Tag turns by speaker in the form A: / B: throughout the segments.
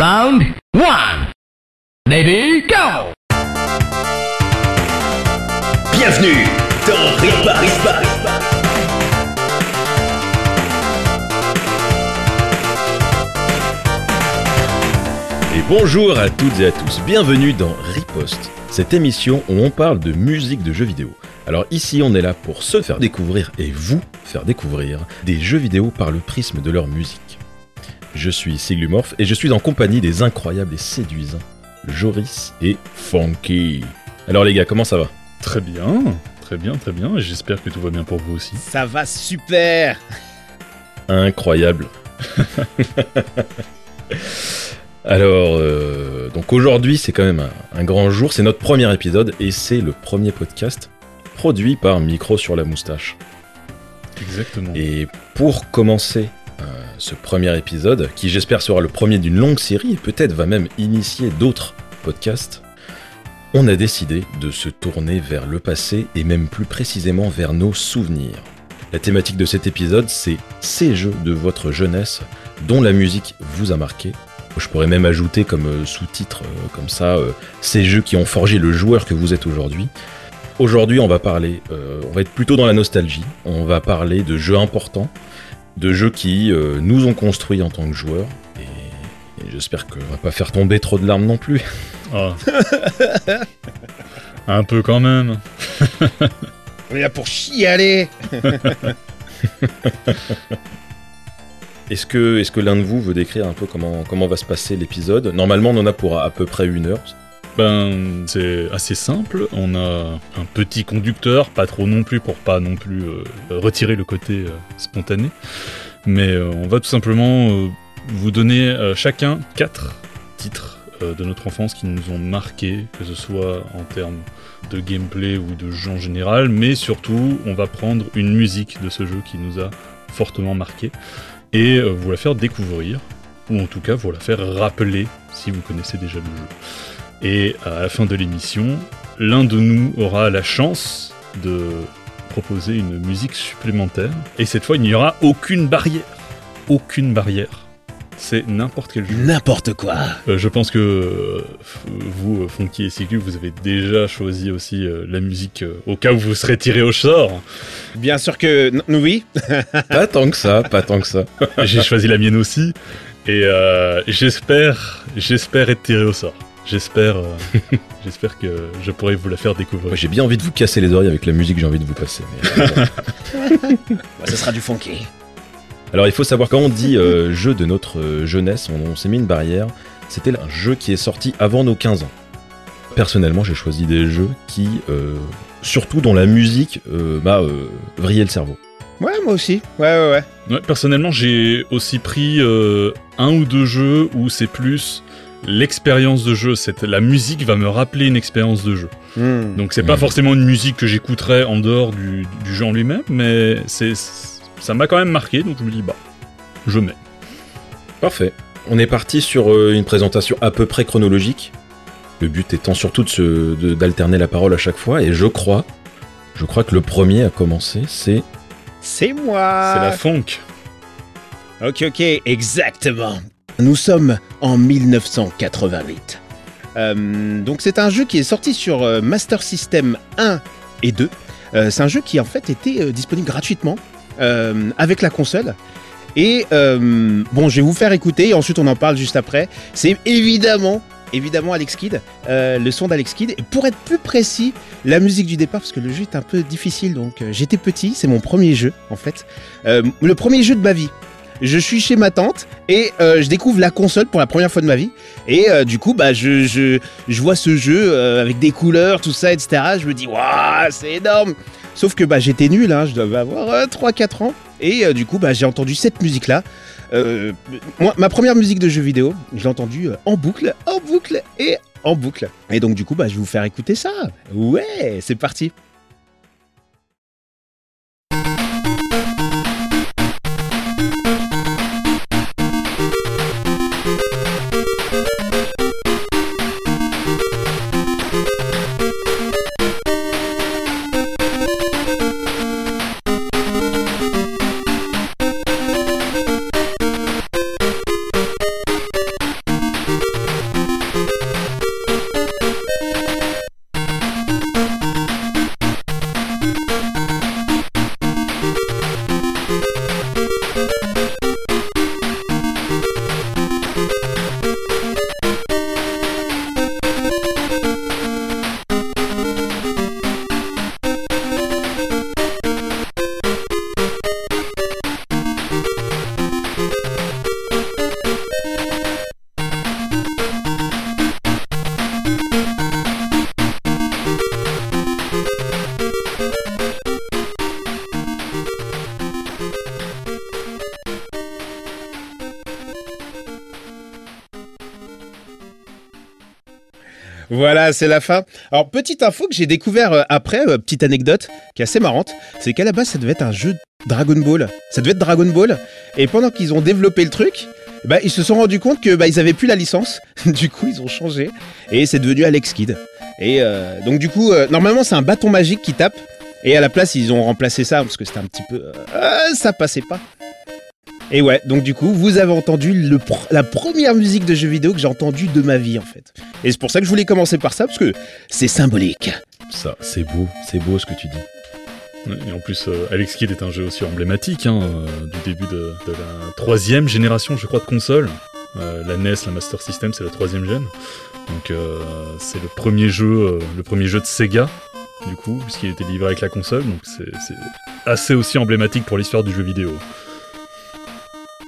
A: Round one. Lady, go!
B: Bienvenue dans Ripa Ripa.
C: Et bonjour à toutes et à tous, bienvenue dans Riposte, cette émission où on parle de musique de jeux vidéo. Alors ici on est là pour se faire découvrir et vous faire découvrir des jeux vidéo par le prisme de leur musique. Je suis Siglumorph et je suis en compagnie des incroyables et séduisants Joris et Funky. Alors les gars, comment ça va?
D: Très bien, très bien, très bien. et J'espère que tout va bien pour vous aussi.
E: Ça va super
C: Incroyable. Alors, euh, donc aujourd'hui, c'est quand même un, un grand jour. C'est notre premier épisode et c'est le premier podcast produit par Micro sur la moustache.
D: Exactement.
C: Et pour commencer euh, ce premier épisode, qui j'espère sera le premier d'une longue série et peut-être va même initier d'autres podcasts, on a décidé de se tourner vers le passé et même plus précisément vers nos souvenirs. La thématique de cet épisode, c'est ces jeux de votre jeunesse dont la musique vous a marqué. Je pourrais même ajouter comme euh, sous-titre, euh, comme ça, euh, ces jeux qui ont forgé le joueur que vous êtes aujourd'hui. Aujourd'hui, on va parler, on va être plutôt dans la nostalgie. On va parler de jeux importants, de jeux qui euh, nous ont construits en tant que joueurs. Et, et j'espère qu'on va pas faire tomber trop de larmes non plus.
D: Ah. Un peu quand même.
E: On est là pour chialer
C: Est-ce que, est-ce que l'un de vous veut décrire un peu comment, comment va se passer l'épisode? Normalement, on en a pour à, à peu près une heure.
D: Ben, c'est assez simple. On a un petit conducteur, pas trop non plus pour pas non plus euh, retirer le côté euh, spontané. Mais euh, on va tout simplement vous donner chacun quatre titres de notre enfance qui nous ont marqué, que ce soit en termes de gameplay ou de jeu en général. Mais surtout, on va prendre une musique de ce jeu qui nous a fortement marqué et vous la faire découvrir, ou en tout cas vous la faire rappeler si vous connaissez déjà le jeu. Et à la fin de l'émission, l'un de nous aura la chance de proposer une musique supplémentaire. Et cette fois, il n'y aura aucune barrière. Aucune barrière. C'est n'importe quel jeu.
E: N'importe quoi
D: Euh, je pense que euh, vous, euh, Funky et Sigu, vous avez déjà choisi aussi euh, la musique euh, au cas où vous serez tiré au sort.
E: Bien sûr que... n- oui
C: Pas tant que ça, pas tant que ça.
D: J'ai choisi la mienne aussi. Et euh, j'espère, j'espère être tiré au sort. J'espère, euh, j'espère que je pourrai vous la faire découvrir.
C: Moi, j'ai bien envie de vous casser les oreilles avec la musique que j'ai envie de vous passer. mais, euh,
E: Bah, Ça sera du funky.
C: Alors il faut savoir quand on dit euh, jeu de notre jeunesse, on, on s'est mis une barrière. C'était un jeu qui est sorti avant nos 15 ans. Personnellement, j'ai choisi des jeux qui, euh, surtout dont la musique, euh, m'a euh, vrillé le cerveau.
E: Ouais, moi aussi. Ouais, ouais, ouais.
D: Ouais, personnellement, j'ai aussi pris euh, un ou deux jeux où c'est plus l'expérience de jeu. C'est la musique va me rappeler une expérience de jeu.
E: Hmm.
D: Donc c'est pas
C: Mhm.
D: forcément une musique que j'écouterais en dehors du, du jeu en lui-même, mais c'est ça m'a quand même marqué. Donc je me dis bah je mets.
C: Parfait. On est parti sur euh, une présentation à peu près chronologique. Le but étant surtout de se- de- d'alterner la parole à chaque fois. Et je crois, je crois que le premier à commencer, c'est
E: C'est moi
D: C'est la funk.
E: Ok, ok, exactement. Nous sommes en 1988. Euh, donc c'est un jeu qui est sorti sur euh, Master System 1 et 2. Euh, c'est un jeu qui en fait était disponible gratuitement avec la console. Et bon, je vais vous faire écouter et ensuite on en parle juste après. C'est évidemment, évidemment Alex Kidd, le son d'Alex Kidd. Et pour être plus précis, la musique du départ, parce que le jeu est un peu difficile. Donc j'étais petit, c'est mon premier jeu en fait. Le premier jeu de ma vie. Je suis chez ma tante et euh, je découvre la console pour la première fois de ma vie. Et euh, du coup, bah, je, je, vois ce jeu euh, avec des couleurs, tout ça, etc. Je me dis, waouh, c'est énorme. Sauf que bah, j'étais nul, hein, je devais avoir euh, 3-4 ans. Et du coup, bah, j'ai entendu cette musique-là. Moi, ma première musique de jeu vidéo, je l'ai entendue en boucle, en boucle et en boucle. Et donc, du coup, bah, je vais vous faire écouter ça. Ouais, c'est parti. Voilà, c'est la fin. Alors, petite info que j'ai découvert euh, après, euh, petite anecdote qui est assez marrante, c'est qu'à la base, ça devait être un jeu Dragon Ball. Ça devait être Dragon Ball. Et pendant qu'ils ont développé le truc, bah, ils se sont rendus compte que bah, ils avaient plus la licence. du coup, ils ont changé. Et c'est devenu Alex Kidd. Et euh, donc, du coup, normalement, c'est un bâton magique qui tape. Et à la place, ils ont remplacé ça parce que c'était un petit peu. ça passait pas. Et ouais, donc du coup, vous avez entendu la première musique de jeu vidéo que j'ai entendue de ma vie en fait. Et c'est pour ça que je voulais commencer par ça parce que c'est symbolique.
C: Ça, c'est beau, c'est beau ce que tu dis.
D: Et en plus, euh, Alex Kidd est un jeu aussi emblématique hein, euh, du début de, la troisième génération, je crois, de consoles. Euh, la NES, la Master System, c'est la troisième gène. Donc c'est le premier jeu, le premier jeu de Sega, du coup, puisqu'il était livré avec la console. Donc c'est assez aussi emblématique pour l'histoire du jeu vidéo.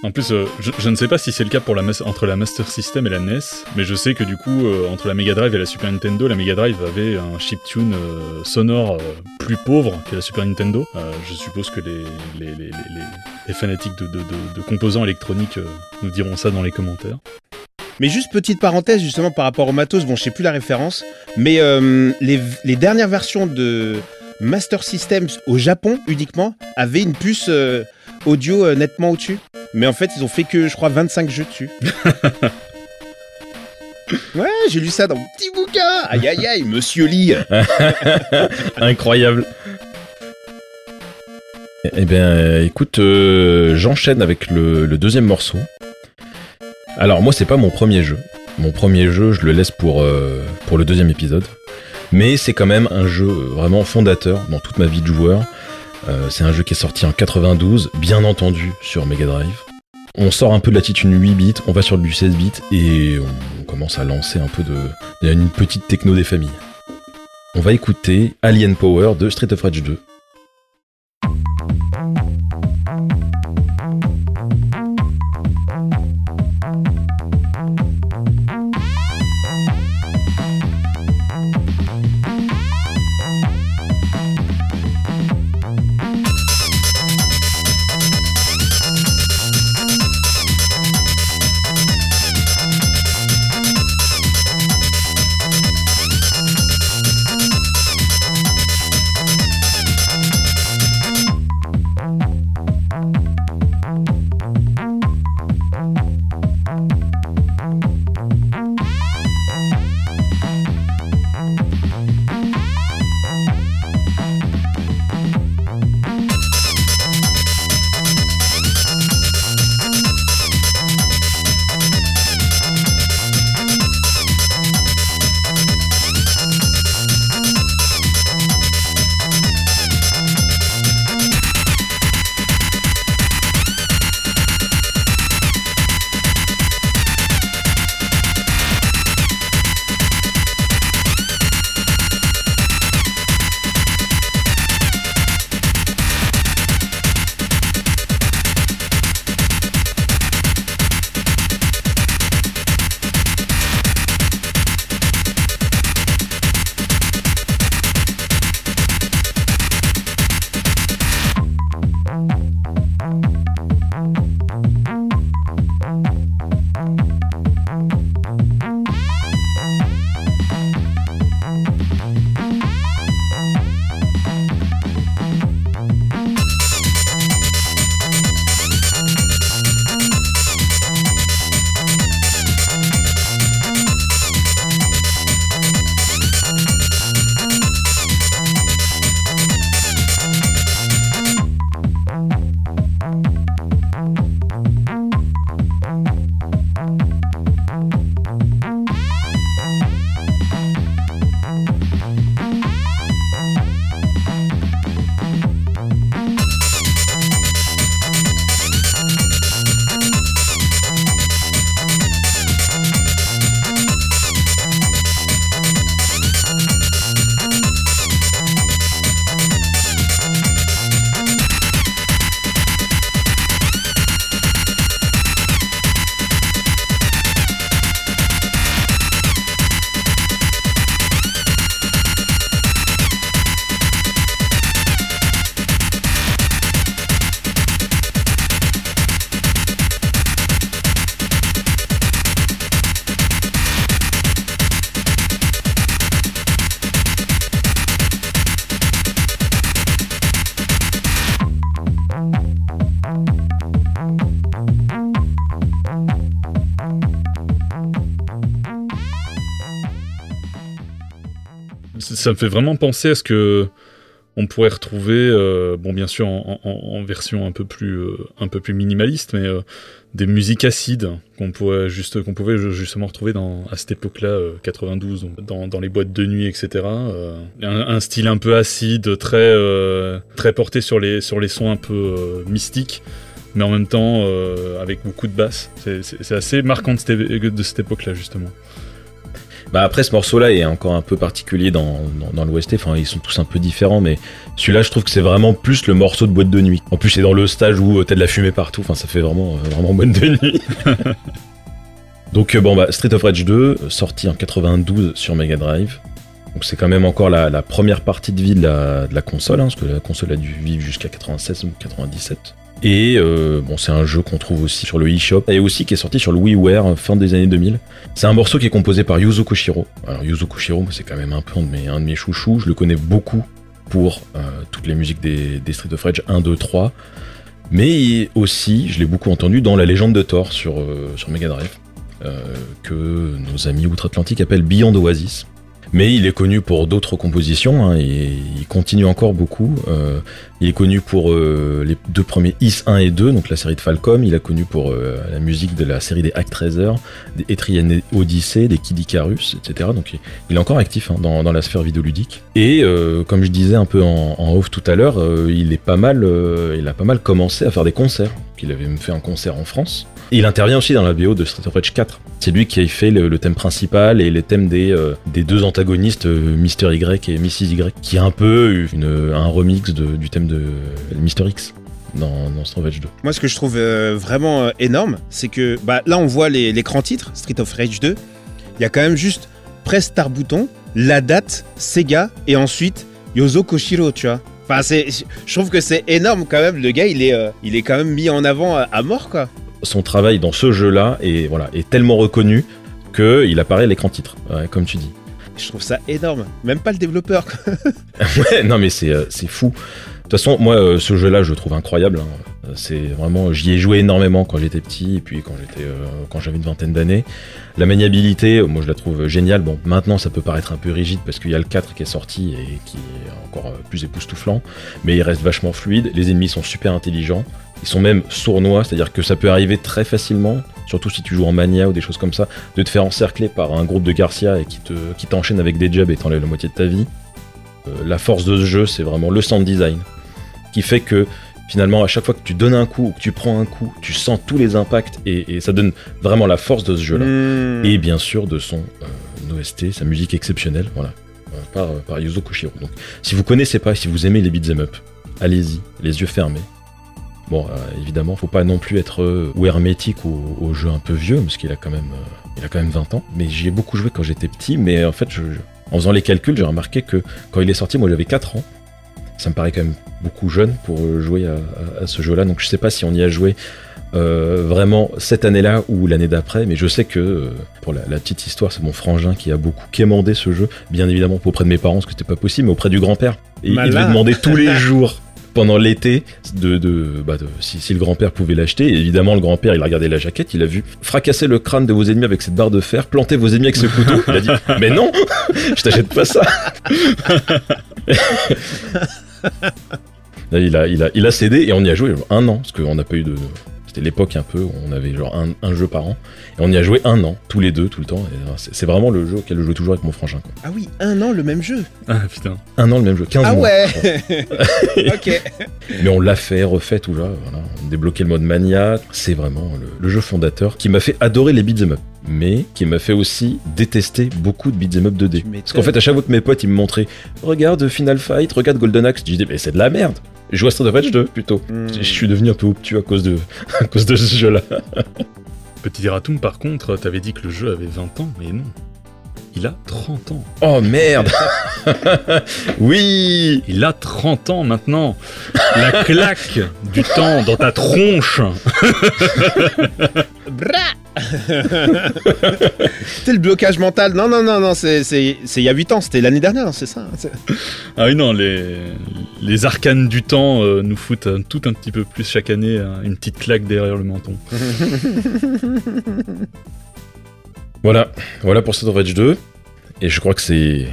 D: En plus, euh, je, ne sais pas si c'est le cas pour la entre la Master System et la NES, mais je sais que du coup, euh, entre la Mega Drive et la Super Nintendo, la Mega Drive avait un chiptune euh, sonore euh, plus pauvre que la Super Nintendo. Je suppose que les, fanatiques de, de, composants électroniques nous diront ça dans les commentaires.
E: Mais juste petite parenthèse justement par rapport au matos, bon je sais plus la référence, mais les, dernières versions de Master Systems au Japon uniquement avaient une puce audio nettement au-dessus. Mais en fait ils ont fait que je crois 25 jeux dessus. ouais j'ai lu ça dans mon petit bouquin Aïe aïe aïe Monsieur Lee
C: Incroyable. Eh bien, euh, écoute, euh, j'enchaîne avec le, le deuxième morceau. Alors moi, c'est pas mon premier jeu. Mon premier jeu, je le laisse pour, euh, pour le deuxième épisode. Mais c'est quand même un jeu vraiment fondateur dans toute ma vie de joueur. Euh, c'est un jeu qui est sorti en 92, bien entendu sur Mega Drive. On sort un peu de la titune 8 bits, on va sur du 16 bits et on commence à lancer un peu de, une petite techno des familles. On va écouter Alien Power de Street of Rage 2.
D: Ça me fait vraiment penser à ce que on pourrait retrouver, euh, bon bien sûr en, version un peu plus euh, un peu plus minimaliste, mais euh, des musiques acides qu'on pouvait ju- justement retrouver à cette époque-là, euh, 92, donc dans, les boîtes de nuit, etc. un, style un peu acide, très très porté sur les sons un peu mystiques. Mais en même temps, avec beaucoup de basses. C'est- assez marquant de cette époque-là, justement.
C: Bah après ce morceau-là est encore un peu particulier dans, dans, dans l'OST, enfin ils sont tous un peu différents, mais celui-là je trouve que c'est vraiment plus le morceau de boîte de nuit. En plus c'est dans le stage où euh, t'as de la fumée partout, enfin ça fait vraiment, euh, vraiment boîte de nuit. Donc euh, bon bah Street of Rage 2, euh, sorti en 92 sur Mega Drive. Donc c'est quand même encore la, la première partie de vie de la, de la console, hein, parce que la console a dû vivre jusqu'à 96 ou 97. Et euh, bon, c'est un jeu qu'on trouve aussi sur le eShop et aussi qui est sorti sur le WiiWare euh, fin des années 2000. C'est un morceau qui est composé par Yuzo Koshiro. Alors Yuzo Koshiro, c'est quand même un peu un de mes, chouchous. Je le connais beaucoup pour euh, toutes les musiques des, Street of Rage 1, 2, 3. Mais aussi, je l'ai beaucoup entendu dans La Légende de Thor sur, sur Mega Drive, que nos amis outre-Atlantique appellent Beyond Oasis. Mais il est connu pour d'autres compositions, hein, et il continue encore beaucoup. Il est connu pour euh, les deux premiers Is 1 et 2, donc la série de Falcom. Il est connu pour euh, la musique de la série des Actraiser, des Etrian Odyssey, des Kid Icarus, etc. Donc il, est encore actif hein, dans, la sphère vidéoludique. Et euh, comme je disais un peu en, en off tout à l'heure, il est pas mal, il a pas mal commencé à faire des concerts. Il avait même fait un concert en France. Il intervient aussi dans la BO de Street of Rage 4. C'est lui qui a fait le, thème principal et les thèmes des, deux antagonistes, euh, Mr. Y et Mrs. Y, qui est un peu une, un remix du thème de Mr. X dans, dans Rage 2.
E: Moi, ce que je trouve euh, vraiment euh, énorme, c'est que bah, là, on voit les- l'écran titre, Street of Rage 2. Il y a quand même juste press star bouton, la date, Sega, et ensuite Yozo Koshiro, tu vois. Enfin, je trouve que c'est énorme quand même. Le gars, il est, euh, il est quand même mis en avant à, à mort, quoi.
C: Son travail dans ce jeu-là est, voilà, est tellement reconnu qu'il apparaît à l'écran titre, ouais, comme tu dis.
E: Je trouve ça énorme. Même pas le développeur.
C: Ouais, non mais c'est fou. De toute façon, moi, euh, ce jeu-là, je le trouve incroyable. hein. Euh, C'est vraiment, j'y ai joué énormément quand j'étais petit et puis quand euh, j'avais une vingtaine d'années. La maniabilité, moi, je la trouve géniale. Bon, maintenant, ça peut paraître un peu rigide parce qu'il y a le 4 qui est sorti et qui est encore plus époustouflant, mais il reste vachement fluide. Les ennemis sont super intelligents. Ils sont même sournois, c'est-à-dire que ça peut arriver très facilement, surtout si tu joues en mania ou des choses comme ça, de te faire encercler par un groupe de Garcia et qui te, qui t'enchaîne avec des jabs et t'enlève la moitié de ta vie. La force de ce jeu, c'est vraiment le sound design qui fait que finalement, à chaque fois que tu donnes un coup ou que tu prends un coup, tu sens tous les impacts et, et ça donne vraiment la force de ce jeu-là.
E: Hmm.
C: Et bien sûr, de son euh, OST, sa musique exceptionnelle, voilà, euh, par, euh, par Yuzo Koshiro. Donc, si vous connaissez pas, si vous aimez les beat'em up, allez-y, les yeux fermés. Bon, évidemment, faut pas non plus être ou hermétique au, au jeu un peu vieux, parce qu'il a quand même, il a quand même 20 ans. Mais j'y ai beaucoup joué quand j'étais petit, mais en fait, je- je- en faisant les calculs, j'ai remarqué que quand il est sorti, moi j'avais 4 ans. Ça me paraît quand même beaucoup jeune pour euh, jouer à, à- à ce jeu-là. Donc je sais pas si on y a joué euh, vraiment cette année-là ou l'année d'après, mais je sais que euh, pour la, la petite histoire, c'est mon frangin qui a beaucoup quémandé ce jeu, bien évidemment auprès de mes parents, parce que c'était pas possible, mais auprès du grand-père. Et il devait demander tous les jours pendant l'été de, de, bah, de- si, si le grand-père pouvait l'acheter. Et évidemment, le grand-père, il a regardé la jaquette, il a vu fracasser le crâne de vos ennemis avec cette barre de fer, planter vos ennemis avec ce couteau. Il a dit Mais non, je t'achète pas ça. Il, a, il, a, il a cédé et on y a joué un an, parce qu'on n'a pas eu de. C'était l'époque un peu où on avait genre un, un jeu par an. Et on y a joué un an, tous les deux, tout le temps. C'est vraiment le jeu auquel je joue toujours avec mon frangin. Quoi.
E: Ah oui, un an, le même jeu.
D: Ah putain.
C: Un an, le même jeu, 15
E: Ah
C: mois.
E: ouais Ok.
C: Mais on l'a fait, refait tout là. Voilà. On a débloqué le mode mania. C'est vraiment le, le jeu fondateur qui m'a fait adorer les beat'em up. Mais qui m'a fait aussi détester beaucoup de beat'em up 2D.
E: Tu m'étonnes.
C: Parce qu'en fait, à chaque fois que mes potes ils me montraient Regarde Final Fight, regarde Golden Axe, je disais Mais c'est de la merde Je joue à Street of Rage 2 plutôt.
E: Hmm.
C: Je suis devenu un peu obtus à cause de, à cause de ce jeu-là.
D: Petit Ratum, par contre, t'avais dit que le jeu avait 20 ans, mais non. Il a 30 ans.
C: Oh merde Oui
D: Il a 30 ans maintenant. La claque du temps dans ta tronche.
E: C'est le blocage mental. Non, non, non, non, c'est il y a 8 ans, c'était l'année dernière, c'est ça.
D: Ah oui, non, les, les arcanes du temps euh, nous foutent un- tout un petit peu plus chaque année hein, une petite claque derrière le menton.
C: Voilà, voilà pour Street of Rage 2. Et je crois que c'est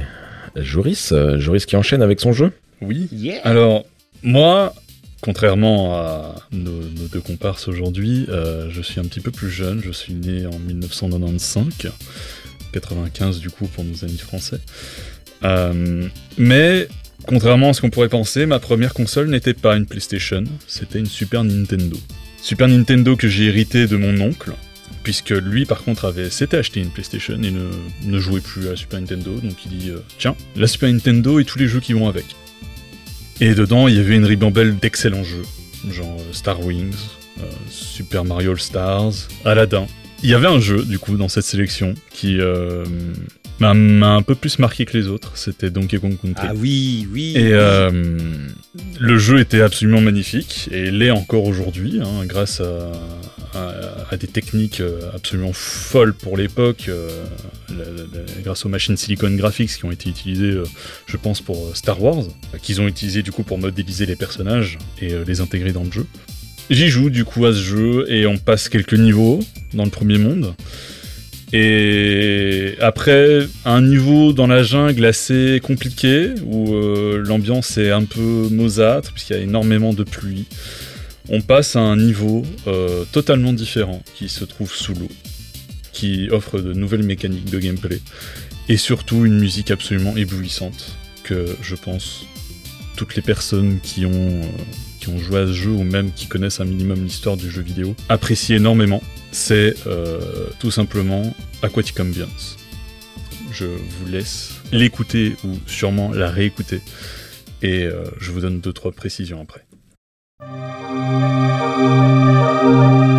C: Joris, euh, Joris qui enchaîne avec son jeu.
D: Oui.
E: Yeah.
D: Alors, moi, contrairement à nos, nos deux comparses aujourd'hui, euh, je suis un petit peu plus jeune. Je suis né en 1995, 95 du coup pour nos amis français. Euh, mais, contrairement à ce qu'on pourrait penser, ma première console n'était pas une PlayStation, c'était une Super Nintendo. Super Nintendo que j'ai hérité de mon oncle, puisque lui par contre avait s'était acheté une PlayStation et ne, ne jouait plus à la Super Nintendo, donc il dit euh, tiens, la Super Nintendo et tous les jeux qui vont avec. Et dedans, il y avait une ribambelle d'excellents jeux, genre euh, Star Wings, euh, Super Mario All Stars, Aladdin. Il y avait un jeu, du coup, dans cette sélection qui euh, m'a un peu plus marqué que les autres, c'était Donkey Kong Country.
E: Ah oui, oui.
D: Et euh, le jeu était absolument magnifique et l'est encore aujourd'hui, hein, grâce à, à- des techniques euh, absolument folles pour l'époque, euh, grâce aux machines Silicon Graphics qui ont été utilisées, euh, je pense, pour Star Wars, qu'ils ont utilisé du coup pour modéliser les personnages et les intégrer dans le jeu. J'y joue du coup à ce jeu et on passe quelques niveaux dans le premier monde. Et après, un niveau dans la jungle assez compliqué, où l'ambiance est un peu maussâtre, puisqu'il y a énormément de pluie, on passe à un niveau euh, totalement différent, qui se trouve sous l'eau, qui offre de nouvelles mécaniques de gameplay, et surtout une musique absolument éblouissante, que je pense toutes les personnes qui ont, euh, joué à ce jeu, ou même qui connaissent un minimum l'histoire du jeu vidéo, apprécient énormément c'est euh, tout simplement Aquatic Ambience. Je vous laisse l'écouter ou sûrement la réécouter et je vous donne deux trois précisions après. Mais voilà,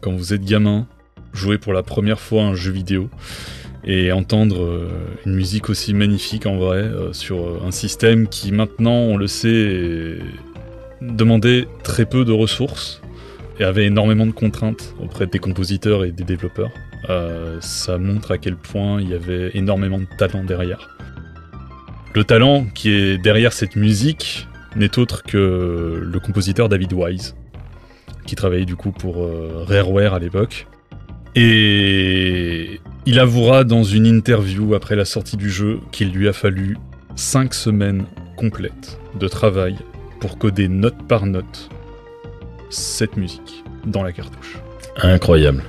D: quand vous êtes gamin, jouer pour la première fois un jeu vidéo et entendre euh, une musique aussi magnifique en vrai euh, sur euh, un système qui maintenant, on le sait, demandait très peu de ressources et avait énormément de contraintes auprès des compositeurs et des développeurs. Ça montre à quel point il y avait énormément de talent derrière. Le talent qui est derrière cette musique n'est autre que le compositeur David Wise, qui travaillait du coup pour euh, Rareware à l'époque. Et il avouera dans une interview après la sortie du jeu qu'il lui a fallu 5 semaines complètes de travail pour coder note par note cette musique dans la cartouche.
C: Incroyable.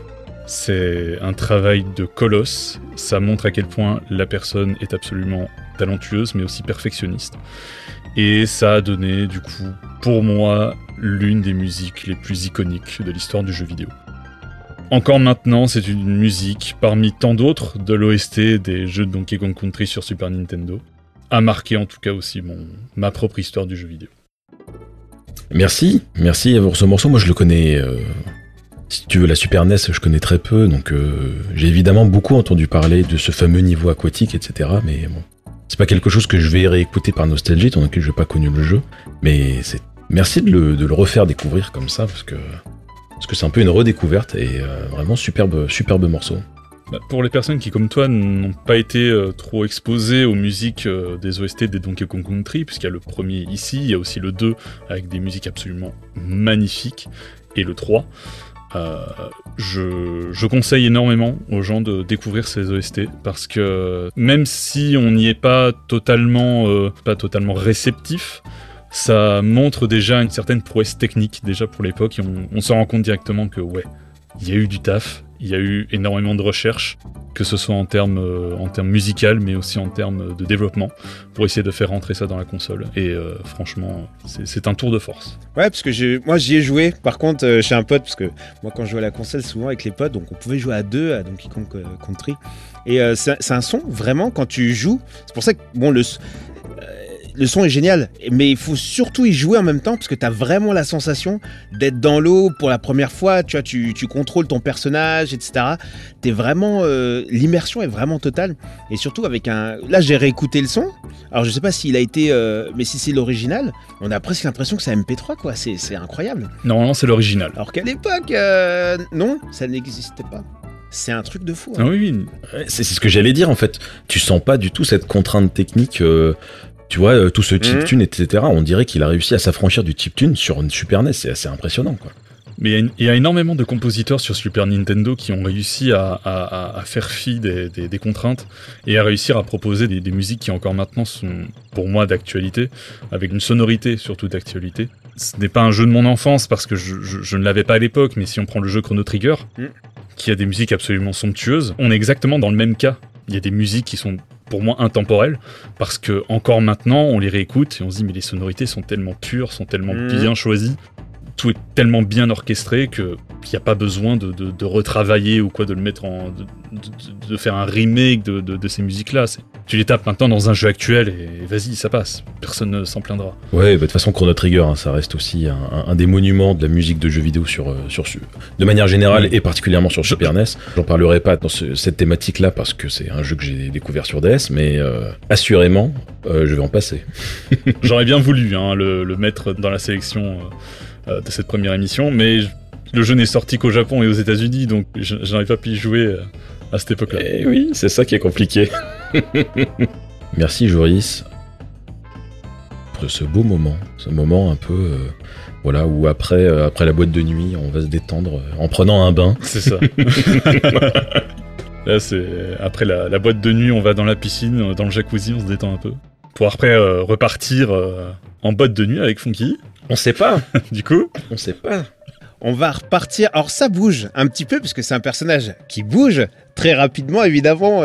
D: C'est un travail de colosse. Ça montre à quel point la personne est absolument talentueuse, mais aussi perfectionniste. Et ça a donné, du coup, pour moi, l'une des musiques les plus iconiques de l'histoire du jeu vidéo. Encore maintenant, c'est une musique parmi tant d'autres de l'OST des jeux de Donkey Kong Country sur Super Nintendo. A marqué en tout cas aussi mon, ma propre histoire du jeu vidéo.
C: Merci, merci pour ce morceau. Moi, je le connais. euh, si tu veux, la Super NES, je connais très peu, donc euh, j'ai évidemment beaucoup entendu parler de ce fameux niveau aquatique, etc. Mais bon, c'est pas quelque chose que je vais réécouter par nostalgie, donné que je n'ai pas connu le jeu. Mais c'est merci de le, refaire découvrir comme ça, parce que c'est un peu une redécouverte et euh, vraiment superbe, superbe morceau.
D: Bah, pour les personnes qui, comme toi, n'ont pas été euh, trop exposées aux musiques euh, des OST des Donkey Kong Country, puisqu'il y a le premier ici, il y a aussi le 2 avec des musiques absolument magnifiques, et le 3. Euh, je, conseille énormément aux gens de découvrir ces OST parce que même si on n'y est pas totalement, euh, pas totalement réceptif, ça montre déjà une certaine prouesse technique déjà pour l'époque et on, on se rend compte directement que ouais, il y a eu du taf, il y a eu énormément de recherches, que ce soit en termes euh, en termes musical, mais aussi en termes de développement, pour essayer de faire rentrer ça dans la console. Et euh, franchement, c'est un tour de force.
E: Ouais, parce que moi j'y ai joué. Par contre, euh, chez un pote, parce que moi quand je jouais à la console, souvent avec les potes, donc on pouvait jouer à deux à Donkey Kong euh, Country. Et c'est un son vraiment quand tu joues. C'est pour ça que bon le le son est génial, mais il faut surtout y jouer en même temps parce que tu as vraiment la sensation d'être dans l'eau pour la première fois. Tu vois, tu, tu contrôles ton personnage, etc. T'es vraiment euh, l'immersion est vraiment totale et surtout avec un. Là, j'ai réécouté le son. Alors je sais pas s'il a été, euh, mais si c'est l'original, on a presque l'impression que c'est un MP3 quoi. C'est c'est incroyable.
D: Normalement, c'est l'original.
E: Alors qu'à l'époque, euh, non, ça n'existait pas. C'est un truc de fou. hein.
D: Ah oui,
C: C'est c'est ce que j'allais dire en fait. Tu sens pas du tout cette contrainte technique. euh, tu vois, euh, tout ce
E: Mhm.
C: chiptune, etc. On dirait qu'il a réussi à s'affranchir du chiptune sur une Super NES. C'est assez impressionnant, quoi.
D: Mais il y a y, énormément de compositeurs sur Super Nintendo qui ont réussi à, à- à- à faire fi des, des- des contraintes et à réussir à proposer des, des musiques qui encore maintenant sont pour moi d'actualité, avec une sonorité surtout d'actualité. Ce n'est pas un jeu de mon enfance parce que je, je- je ne l'avais pas à l'époque, mais si on prend le jeu Chrono Trigger,
E: Mm.
D: qui a des musiques absolument somptueuses, on est exactement dans le même cas. Il y a des musiques qui sont pour moi intemporelles parce que encore maintenant on les réécoute et on se dit mais les sonorités sont tellement pures, sont tellement
E: Mm.
D: bien choisies tout est tellement bien orchestré que il n'y a pas besoin de, de- de retravailler ou quoi, de le mettre en. de, faire un remake de, ces musiques-là. C'est- Tu les tapes maintenant dans un jeu actuel et vas-y, ça passe. Personne ne s'en plaindra.
C: Ouais, bah, de toute façon, Chrono Trigger, hein, ça reste aussi un, des monuments de la musique de jeux vidéo sur, euh, sur, su- de manière générale et particulièrement sur Super NES. J'en parlerai pas dans ce- cette thématique-là parce que c'est un jeu que j'ai découvert sur DS, mais euh, assurément, euh, je vais en passer.
D: J'aurais bien voulu hein, le, le mettre dans la sélection euh, de cette première émission, mais le jeu n'est sorti qu'au Japon et aux États-Unis, donc je, n'avais pas pu y jouer à cette époque-là.
C: Eh oui, c'est ça qui est compliqué. Merci Joris pour ce beau moment, ce moment un peu, euh, voilà, où après, euh, après la boîte de nuit, on va se détendre euh, en prenant un bain.
D: C'est ça. Là, c'est après la, la boîte de nuit, on va dans la piscine, dans le jacuzzi, on se détend un peu. Pour après euh, repartir en boîte de nuit avec Funky.
C: On sait pas,
D: Du coup,
C: on sait pas.
E: On va repartir. Alors ça bouge un petit peu parce que c'est un personnage qui bouge très rapidement. Évidemment,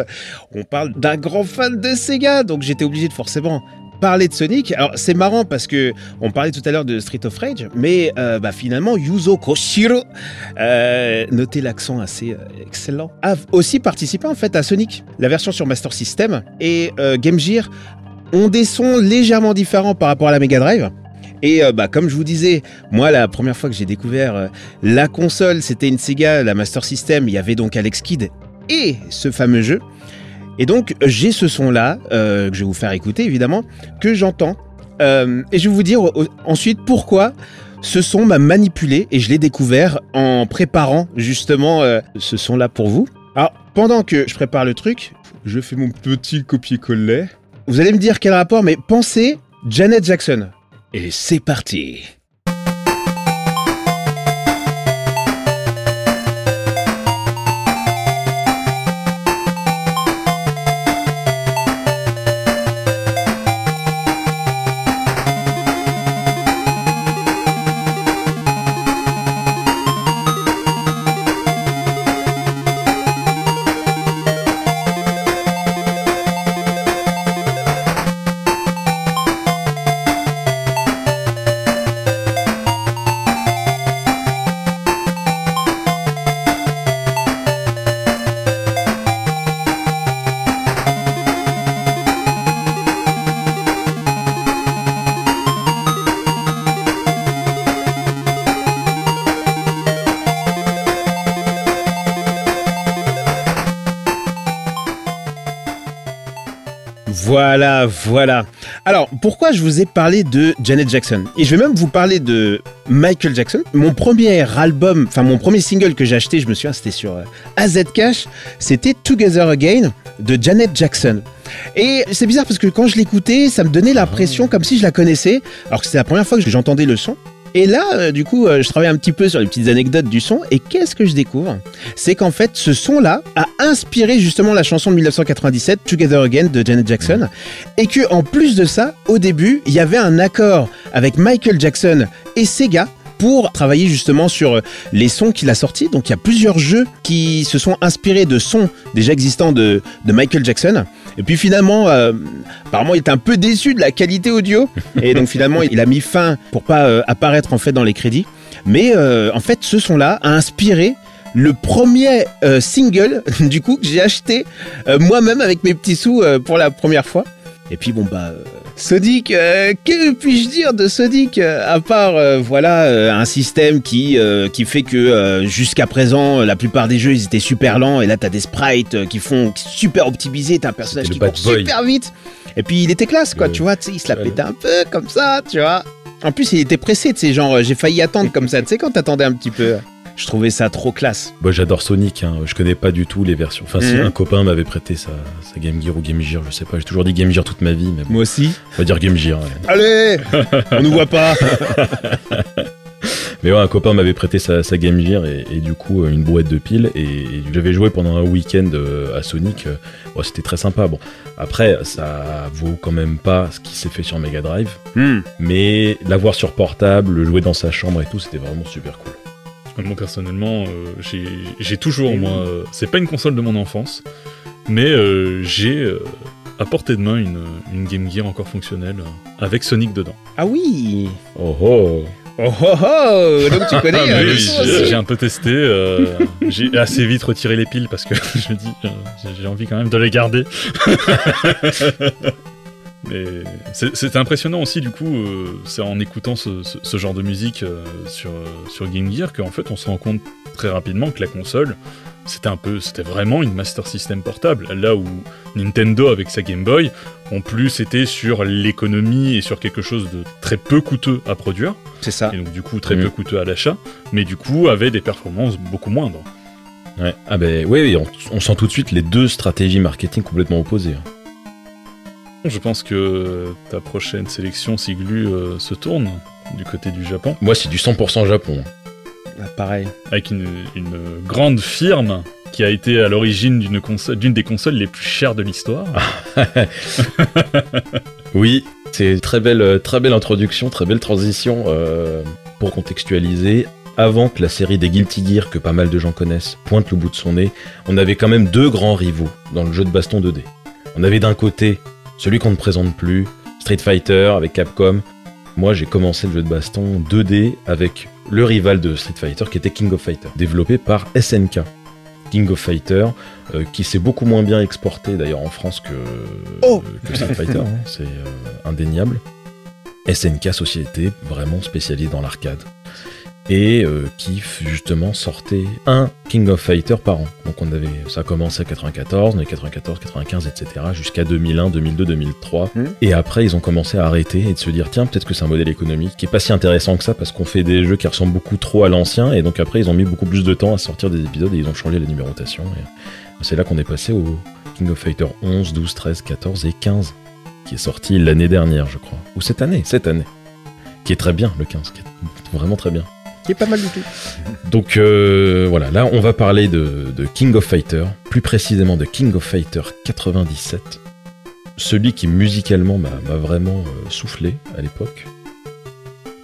E: on parle d'un grand fan de Sega, donc j'étais obligé de forcément parler de Sonic. Alors c'est marrant parce que on parlait tout à l'heure de Street of Rage, mais euh, bah, finalement Yuzo Koshiro, euh, notez l'accent assez euh, excellent, a aussi participé en fait à Sonic, la version sur Master System et Game Gear ont des sons légèrement différents par rapport à la Mega Drive. Et euh, bah, comme je vous disais, moi, la première fois que j'ai découvert euh, la console, c'était une Sega, la Master System. Il y avait donc Alex Kidd et ce fameux jeu. Et donc, j'ai ce son-là, euh, que je vais vous faire écouter évidemment, que j'entends. Et je vais vous dire ensuite pourquoi ce son m'a manipulé et je l'ai découvert en préparant justement ce son-là pour vous. Alors, pendant que je prépare le truc, je fais mon petit copier-coller. Vous allez me dire quel rapport, mais pensez Janet Jackson. Et c'est parti. Voilà. Alors, pourquoi je vous ai parlé de Janet Jackson? Et je vais même vous parler de Michael Jackson. Mon premier album, enfin mon premier single que j'ai acheté, je me souviens, c'était sur euh, AZ Cash, c'était Together Again de Janet Jackson. Et c'est bizarre parce que quand je l'écoutais, ça me donnait l'impression comme si je la connaissais, alors que c'était la première fois que j'entendais le son. Et là, euh, du coup, euh, je travaille un petit peu sur les petites anecdotes du son. Et qu'est-ce que je découvre? C'est qu'en fait, ce son-là a inspiré justement la chanson de 1997, Together Again de Janet Jackson. Et que en plus de ça, au début, il y avait un accord avec Michael Jackson et Sega pour travailler justement sur euh, les sons qu'il a sortis. Donc il y a plusieurs jeux qui se sont inspirés de sons déjà existants de, de Michael Jackson. Et puis finalement, euh, apparemment, il était un peu déçu de la qualité audio. Et donc finalement, il a mis fin pour pas euh, apparaître en fait dans les crédits. Mais euh, en fait, ce son-là a inspiré le premier single du coup que j'ai acheté moi-même avec mes petits sous pour la première fois. Et puis bon bah euh, Sonic, euh, que puis-je dire de Sonic euh, à part euh, voilà euh, un système qui euh, qui fait que euh, jusqu'à présent la plupart des jeux ils étaient super lents et là t'as des sprites euh, qui font super optimisés, t'as un personnage qui court
C: boy.
E: super vite. Et puis il était classe quoi, tu vois, tu sais, il se la pétait un peu comme ça, tu vois. En plus il était pressé, tu sais genre j'ai failli attendre comme ça, tu sais quand t'attendais un petit peu. Je trouvais ça trop classe.
C: Moi j'adore Sonic, hein. je connais pas du tout les versions. Enfin, si
E: Mhm.
C: un copain m'avait prêté sa, sa Game Gear ou Game Gear, je sais pas, j'ai toujours dit Game Gear toute ma vie, mais bon,
E: Moi aussi.
C: on va dire Game Gear. ouais.
E: Allez, on nous voit pas.
C: Mais ouais, un copain m'avait prêté sa, sa Game Gear et, et du coup euh, une brouette de piles et, et j'avais joué pendant un week-end euh, à Sonic. euh, bon, c'était très sympa. Bon, après ça vaut quand même pas ce qui s'est fait sur Mega Drive,
E: Hmm.
C: mais l'avoir sur portable, le jouer dans sa chambre et tout, c'était vraiment super cool.
D: Moi personnellement, euh, j'ai- toujours, moi, euh, c'est pas une console de mon enfance, mais euh, j'ai euh, à portée de main une, une Game Gear encore fonctionnelle euh, avec Sonic dedans.
E: Ah oui.
C: Oh oh
E: Oh oh oh Donc tu connais
D: Ah,
E: euh,
D: j'ai un peu testé, euh, j'ai assez vite retiré les piles parce que je me dis, euh, j'ai- j'ai envie quand même de les garder. Mais c'est impressionnant aussi, du coup, euh, c'est en écoutant ce, ce- ce genre de musique euh, sur, euh, sur Game Gear qu'en fait on se rend compte très rapidement que la console, c'était un peu, c'était vraiment une Master System portable. Là où Nintendo avec sa Game Boy, en plus était sur l'économie et sur quelque chose de très peu coûteux à produire
E: C'est ça.
D: et donc du coup très peu coûteux à l'achat, mais du coup avait des performances beaucoup moindres.
C: Ouais. Ah ben oui, on sent tout de suite les deux stratégies marketing complètement opposées. hein.
D: Je pense que ta prochaine sélection Siglu euh, se tourne du côté du Japon,
C: Moi, c'est du 100% Japon.
E: Ah, pareil.
D: avec une, une grande firme qui a été à l'origine d'une console, d'une des consoles les plus chères de l'histoire.
C: Oui, c'est très belle, très belle introduction, très belle transition euh, pour contextualiser. Avant que la série des Guilty Gear, que pas mal de gens connaissent, pointe le bout de son nez, on avait quand même deux grands rivaux dans le jeu de baston 2D. On avait d'un côté celui qu'on ne présente plus, Street Fighter avec Capcom. Moi, j'ai commencé le jeu de baston 2D avec le rival de Street Fighter qui était King of Fighter, développé par SNK. King of Fighter, euh, qui s'est beaucoup moins bien exporté d'ailleurs en France que,
E: Oh
C: que Street Fighter, hein, c'est euh, indéniable. SNK Société, vraiment spécialisée dans l'arcade. Et euh, qui justement sortait un King of Fighter par an. Donc on avait, ça a commencé à 94, on est 94, 95, etc. jusqu'à 2001, 2002, 2003.
E: Mhm.
C: Et après ils ont commencé à arrêter et de se dire tiens peut-être que c'est un modèle économique qui est pas si intéressant que ça parce qu'on fait des jeux qui ressemblent beaucoup trop à l'ancien et donc après ils ont mis beaucoup plus de temps à sortir des épisodes et ils ont changé la numérotation. Et c'est là qu'on est passé au King of Fighter 11, 12, 13, 14 et 15 qui est sorti l'année dernière je crois. Ou cette année, cette année. Qui est très bien le 15, qui est vraiment très bien.
E: Qui est pas mal du.
C: Donc euh, voilà, là on va parler de, King of Fighter, plus précisément de King of Fighter 97. Celui qui musicalement m'a m'a vraiment euh, soufflé à l'époque.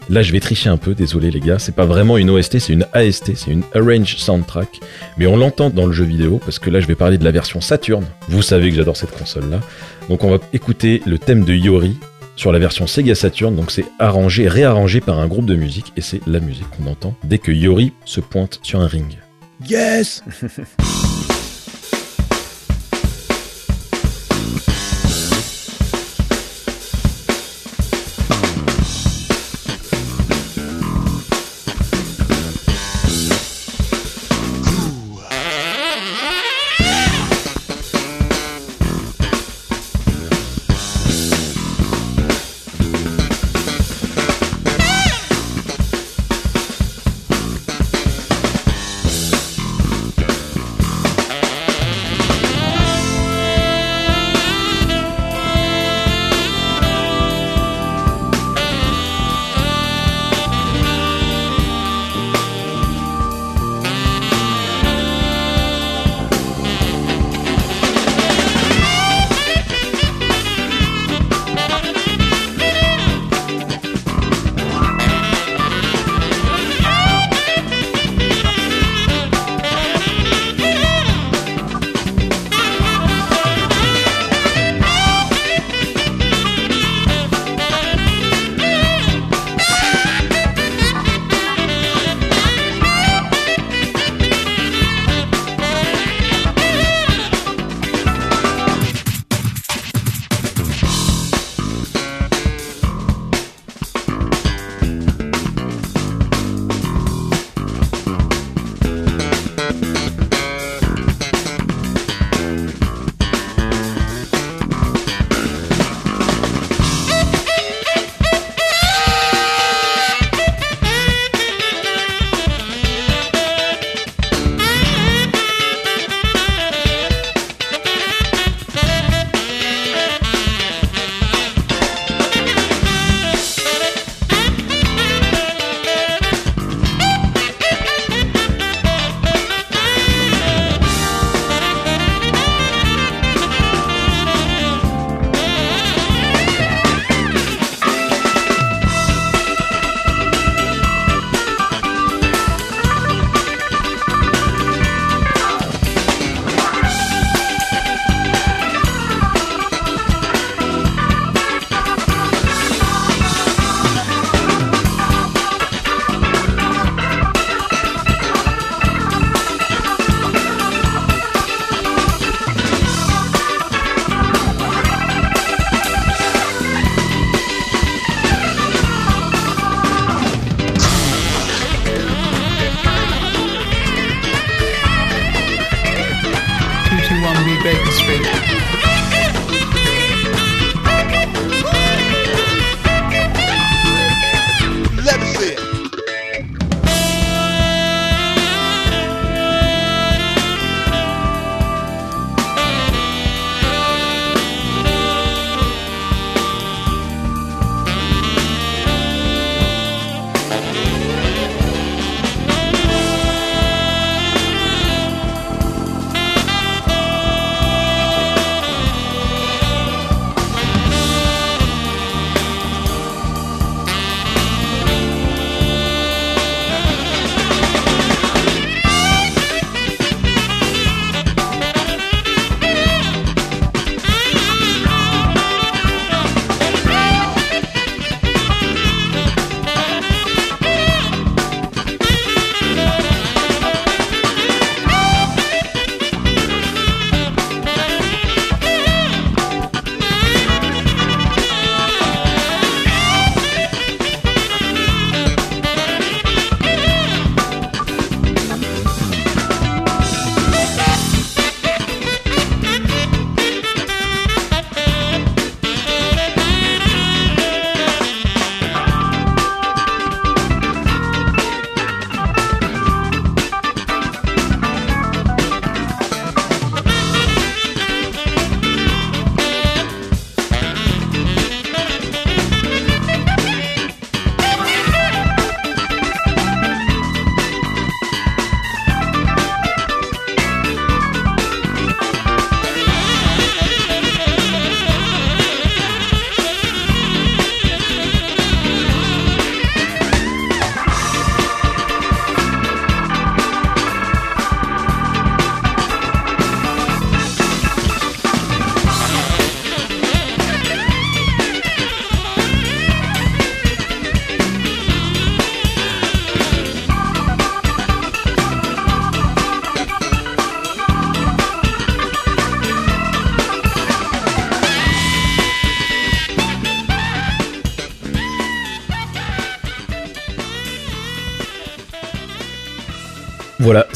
C: Là je vais tricher un peu, désolé les gars, c'est pas vraiment une OST, c'est une AST, c'est une Arrange Soundtrack. Mais on l'entend dans le jeu vidéo, parce que là je vais parler de la version Saturn. Vous savez que j'adore cette console là. Donc on va écouter le thème de Yori sur la version Sega Saturn, donc c'est arrangé, réarrangé par un groupe de musique, et c'est la musique qu'on entend dès que Yori se pointe sur un ring.
E: Yes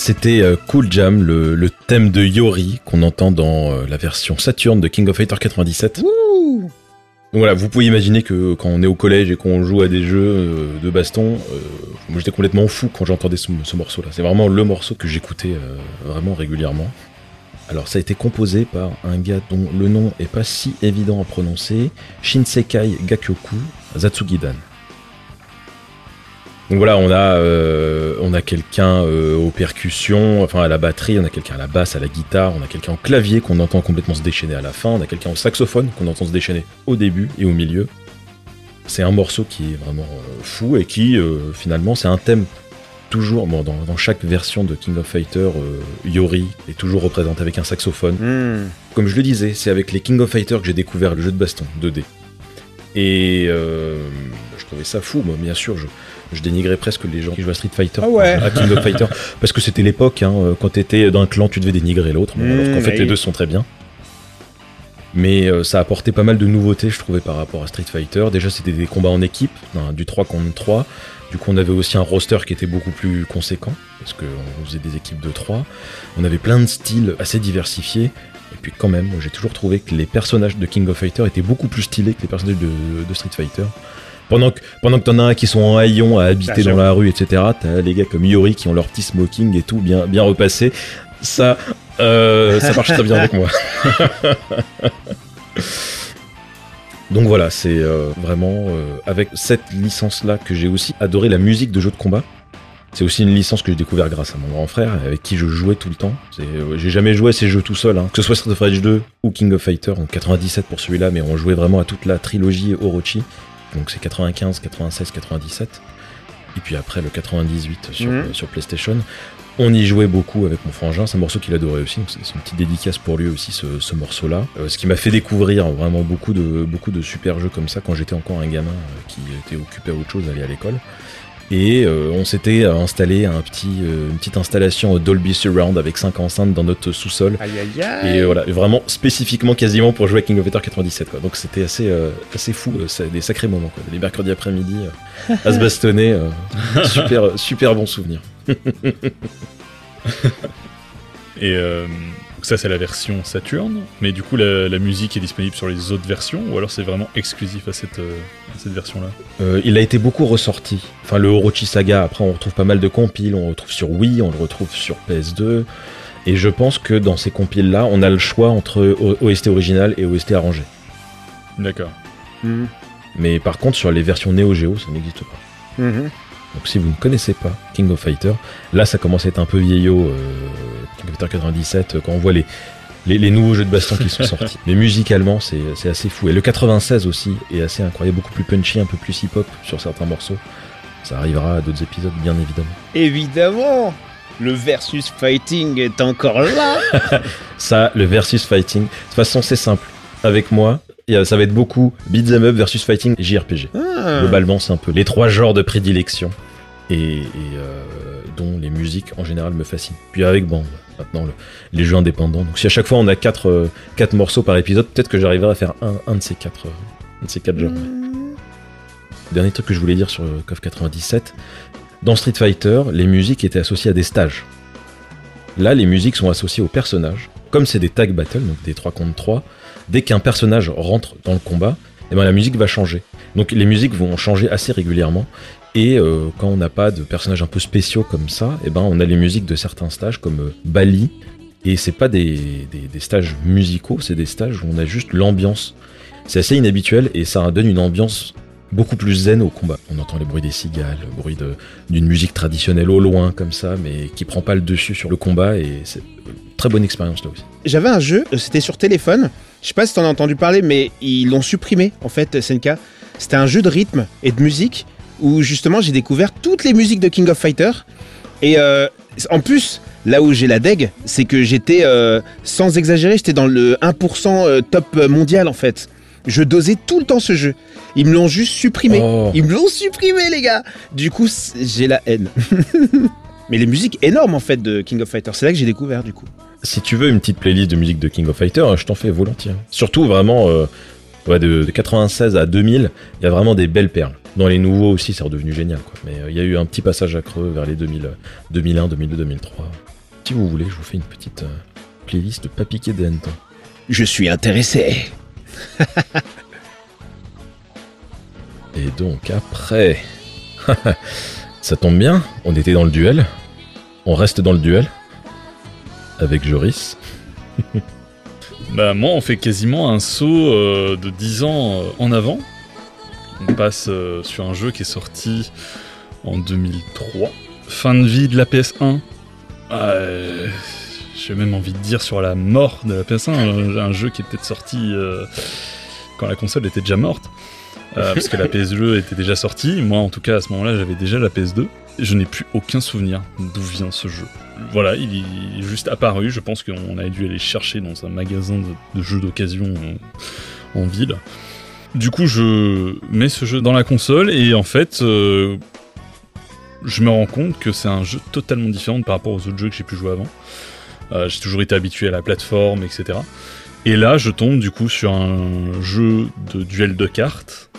C: c'était euh, Cool Jam, le, le thème de Yori qu'on entend dans euh, la version Saturn de King of Fighter 97.
E: Ouh.
C: Donc voilà, vous pouvez imaginer que quand on est au collège et qu'on joue à des jeux euh, de baston, euh, moi j'étais complètement fou quand j'entendais ce, ce morceau-là. C'est vraiment le morceau que j'écoutais euh, vraiment régulièrement. Alors ça a été composé par un gars dont le nom est pas si évident à prononcer, Shinsekai Gakyoku Zatsugidan. Donc voilà, on a, euh, on a quelqu'un euh, aux percussions, enfin à la batterie, on a quelqu'un à la basse, à la guitare, on a quelqu'un au clavier qu'on entend complètement se déchaîner à la fin, on a quelqu'un au saxophone qu'on entend se déchaîner au début et au milieu. C'est un morceau qui est vraiment euh, fou et qui euh, finalement c'est un thème toujours, bon, dans, dans chaque version de King of Fighter, euh, Yori est toujours représenté avec un saxophone.
E: Hmm.
C: Comme je le disais, c'est avec les King of Fighter que j'ai découvert le jeu de baston 2D. Et euh, je trouvais ça fou, moi, bien sûr. Je, je dénigrais presque les gens qui jouent à Street Fighter,
E: Ah ouais.
C: à King of Fighter, parce que c'était l'époque, hein, euh, quand t'étais d'un clan, tu devais dénigrer l'autre,
E: Mmh,
C: alors qu'en fait
E: oui.
C: les deux sont très bien. Mais euh, ça apportait pas mal de nouveautés, je trouvais, par rapport à Street Fighter. Déjà, c'était des combats en équipe, hein, du 3 contre 3. Du coup, on avait aussi un roster qui était beaucoup plus conséquent, parce qu'on faisait des équipes de 3. On avait plein de styles assez diversifiés. Et puis quand même, j'ai toujours trouvé que les personnages de King of Fighter étaient beaucoup plus stylés que les personnages de, de Street Fighter. Pendant que, pendant que t'en as un qui sont en haillons à habiter
E: Ah,
C: dans la rue, etc., t'as les gars comme Yori qui ont leur petit smoking et tout bien, bien repassé. Ça, euh, ça marche très bien avec moi. Donc voilà, c'est euh, vraiment euh, avec cette licence-là que j'ai aussi adoré la musique de jeux de combat. C'est aussi une licence que j'ai découvert grâce à mon grand frère, avec qui je jouais tout le temps. Euh, j'ai jamais joué à ces jeux tout seul, hein. que ce soit Street of Rage 2 ou King of Fighter, en 97 pour celui-là, mais on jouait vraiment à toute la trilogie Orochi. Donc c'est 95, 96, 97. Et puis après le 98 sur,
E: Mhm.
C: euh, sur PlayStation. On y jouait beaucoup avec mon frangin, c'est un morceau qu'il adorait aussi, donc c'est une petite dédicace pour lui aussi ce, ce morceau-là. Euh, ce qui m'a fait découvrir vraiment beaucoup de, beaucoup de super jeux comme ça quand j'étais encore un gamin euh, qui était occupé à autre chose, aller à l'école. Et euh, on s'était installé un petit, euh, une petite installation Dolby Surround avec 5 enceintes dans notre sous-sol.
E: Aïe aïe aïe.
C: Et voilà, vraiment spécifiquement quasiment pour jouer à King of Fighter 97 quoi. Donc c'était assez euh, assez fou, c'est des sacrés moments quoi. Les mercredis après-midi à se bastonner, super super bon souvenir.
D: Et euh, donc ça, c'est la version Saturn. Mais du coup, la, la musique est disponible sur les autres versions ou alors c'est vraiment exclusif à cette, euh, à cette version-là?
C: Euh, il a été beaucoup ressorti. Enfin, le Orochi Saga, après, on retrouve pas mal de compiles. On le retrouve sur Wii, on le retrouve sur PS2. Et je pense que dans ces compiles-là, on a le choix entre OST original et OST arrangé.
D: D'accord.
E: Mhm.
C: Mais par contre, sur les versions Neo Geo, ça n'existe pas.
E: Mhm.
C: Donc si vous ne connaissez pas King of Fighter, là ça commence à être un peu vieillot, euh, 97, euh, quand on voit les, les, les nouveaux jeux de baston qui sont sortis. Mais musicalement, c'est assez fou. Et le 96 aussi est assez incroyable, beaucoup plus punchy, un peu plus hip-hop sur certains morceaux. Ça arrivera à d'autres épisodes, bien évidemment.
E: Évidemment, le versus fighting est encore là.
C: Ça, le versus fighting, de toute façon c'est simple. Avec moi, ça va être beaucoup beat'em up versus fighting et JRPG.
E: Ah.
C: Globalement, c'est un peu les trois genres de prédilection et, et, euh, dont les musiques en général me fascinent. Puis avec bon, maintenant le- les jeux indépendants. Donc si à chaque fois on a quatre, euh, quatre morceaux par épisode, peut-être que j'arriverai à faire un, un de ces quatre, euh, un de ces quatre genres. Dernier truc que je voulais dire sur euh, KOF 97, dans Street Fighter, les musiques étaient associées à des stages. Là, les musiques sont associées aux personnages. Comme c'est des tag battles, donc des 3 contre 3, dès qu'un personnage rentre dans le combat, eh ben, la musique va changer. Donc les musiques vont changer assez régulièrement. Et euh, quand on n'a pas de personnages un peu spéciaux comme ça, eh ben, on a les musiques de certains stages comme euh, Bali. Et c'est pas des, des- des stages musicaux, c'est des stages où on a juste l'ambiance. C'est assez inhabituel et ça donne une ambiance beaucoup plus zen au combat. On entend les bruits des cigales, le bruit d'une musique traditionnelle au loin comme ça, mais qui prend pas le dessus sur le combat et c'est une très bonne expérience là aussi.
E: J'avais un jeu, euh, c'était sur téléphone. Je sais pas si t'en as entendu parler, mais ils l'ont supprimé en fait, SNK. C'était un jeu de rythme et de musique où justement j'ai découvert toutes les musiques de King of Fighter. Et euh, en plus, là où j'ai la deg, c'est que j'étais, euh, sans exagérer, j'étais dans le 1% euh, top mondial en fait. Je dosais tout le temps ce jeu. Ils me l'ont juste supprimé.
C: Oh.
E: Ils me l'ont supprimé, les gars. Du coup, j'ai la haine. Mais les musiques énormes en fait de King of Fighter, c'est là que j'ai découvert du coup.
C: Si tu veux une petite playlist de musique de King of Fighter, je t'en fais volontiers. Surtout vraiment euh, ouais, de, de 96 à 2000, il y a vraiment des belles perles. Dans les nouveaux aussi, c'est redevenu génial. Quoi. Mais euh, il y a eu un petit passage à creux vers les 2000, euh, 2001, 2002, 2003. Si vous voulez, je vous fais une petite euh, playlist pas piqué des hannetons.
E: Je suis intéressé.
C: Et donc après, ça tombe bien, on était dans le duel. On reste dans le duel avec Joris.
D: Bah moi on fait quasiment un saut euh, de 10 ans euh, en avant. On passe euh, sur un jeu qui est sorti en 2003. Fin de vie de la PS1. Euh, J'ai même envie de dire sur la mort de la PS1. Un, un jeu qui est peut-être sorti quand la console était déjà morte. Euh, parce que la PS2 était déjà sortie. Moi en tout cas à ce moment-là j'avais déjà la PS2. Je n'ai plus aucun souvenir d'où vient ce jeu. Voilà, il est juste apparu. Je pense qu'on a dû aller chercher dans un magasin de, jeux d'occasion en, en ville. Du coup, je mets ce jeu dans la console et en fait, euh, je me rends compte que c'est un jeu totalement différent par rapport aux autres jeux que j'ai pu jouer avant. Euh, j'ai toujours été habitué à la plateforme, etc. Et là, je tombe du coup sur un jeu de duel de cartes,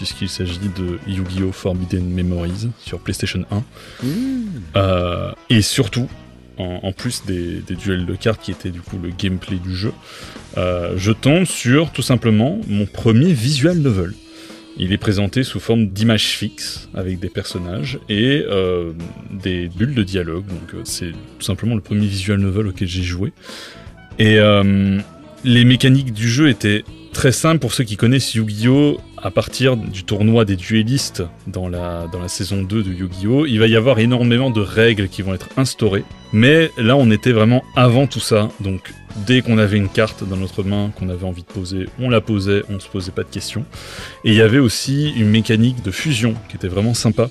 D: puisqu'il s'agit de Yu-Gi-Oh! Forbidden Memories sur PlayStation 1. Euh, et surtout, en, en plus des, des duels de cartes qui étaient du coup le gameplay du jeu, euh, je tombe sur tout simplement mon premier visual novel. Il est présenté sous forme d'images fixes avec des personnages et euh, des bulles de dialogue. Donc c'est tout simplement le premier visual novel auquel j'ai joué. Et les mécaniques du jeu étaient très simples pour ceux qui connaissent Yu-Gi-Oh! À partir du tournoi des duellistes dans la, dans la saison 2 de Yu-Gi-Oh! Il va y avoir énormément de règles qui vont être instaurées. Mais là, on était vraiment avant tout ça. Donc, dès qu'on avait une carte dans notre main qu'on avait envie de poser, on la posait, on se posait pas de questions. Et il y avait aussi une mécanique de fusion qui était vraiment sympa.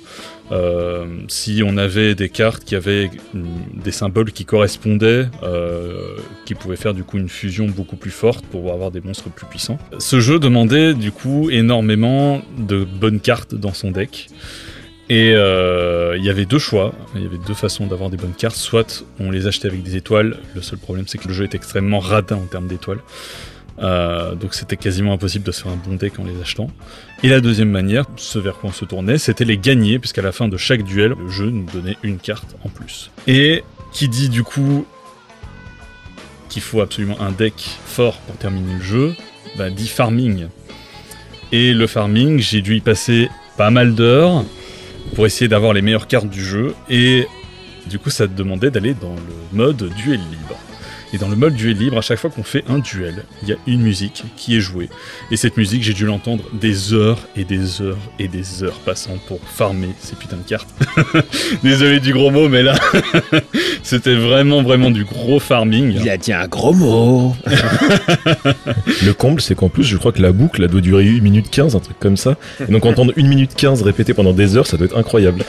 D: Euh, si on avait des cartes qui avaient des symboles qui correspondaient, euh, qui pouvaient faire du coup une fusion beaucoup plus forte pour avoir des monstres plus puissants. Ce jeu demandait du coup énormément de bonnes cartes dans son deck. Et euh, il y avait deux choix, il y avait deux façons d'avoir des bonnes cartes. Soit on les achetait avec des étoiles, le seul problème c'est que le jeu est extrêmement radin en termes d'étoiles. Donc c'était quasiment impossible de se faire un bon deck en les achetant. Et la deuxième manière, ce vers quoi on se tournait, c'était les gagner, puisqu'à la fin de chaque duel, le jeu nous donnait une carte en plus. Et qui dit du coup qu'il faut absolument un deck fort pour terminer le jeu, bah, dit farming. Et le farming, j'ai dû y passer pas mal d'heures pour essayer d'avoir les meilleures cartes du jeu, et du coup ça te demandait d'aller dans le mode duel libre. Et dans le mode duel libre, à chaque fois qu'on fait un duel, il y a une musique qui est jouée. Et cette musique, j'ai dû l'entendre des heures et des heures et des heures passant pour farmer ces putains de cartes. Désolé du gros mot, mais là, c'était vraiment, vraiment du gros farming.
E: Il a dit un gros mot.
C: Le comble, c'est qu'en plus, je crois que la boucle, elle doit durer 1 minute 15, un truc comme ça. Et donc entendre 1 minute 15 répété pendant des heures, ça doit être incroyable.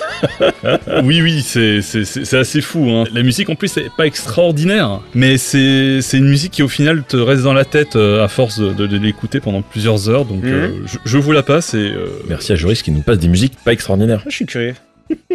D: Oui, oui, c'est c'est- c'est- c'est assez fou. hein. La musique, en plus, c'est pas extraordinaire, mais c'est c'est une musique qui, au final, te reste dans la tête euh, à force de, de- de l'écouter pendant plusieurs heures. Donc,
E: Mhm.
D: euh, je, je vous la passe et euh,
C: Merci à Joris qui nous passe des musiques pas extraordinaires.
E: Je suis curieux.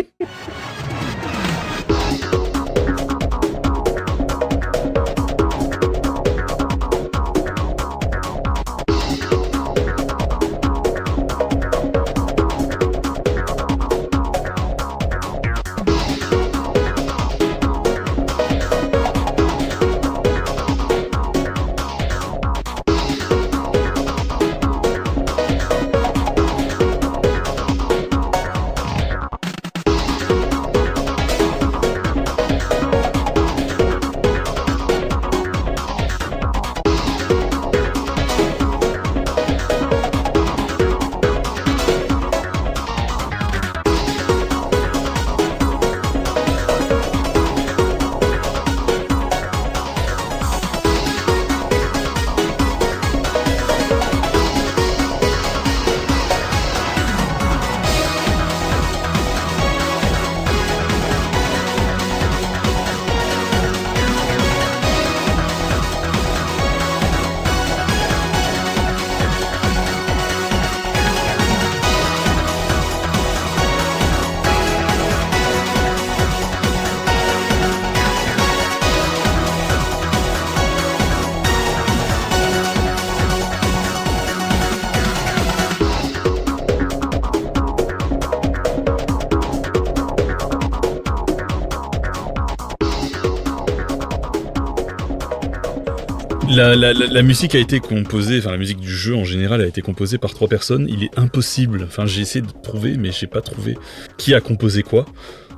D: La, musique a été composée, enfin la musique du jeu en général a été composée par trois personnes. Il est impossible, enfin j'ai essayé de trouver, mais j'ai pas trouvé qui a composé quoi.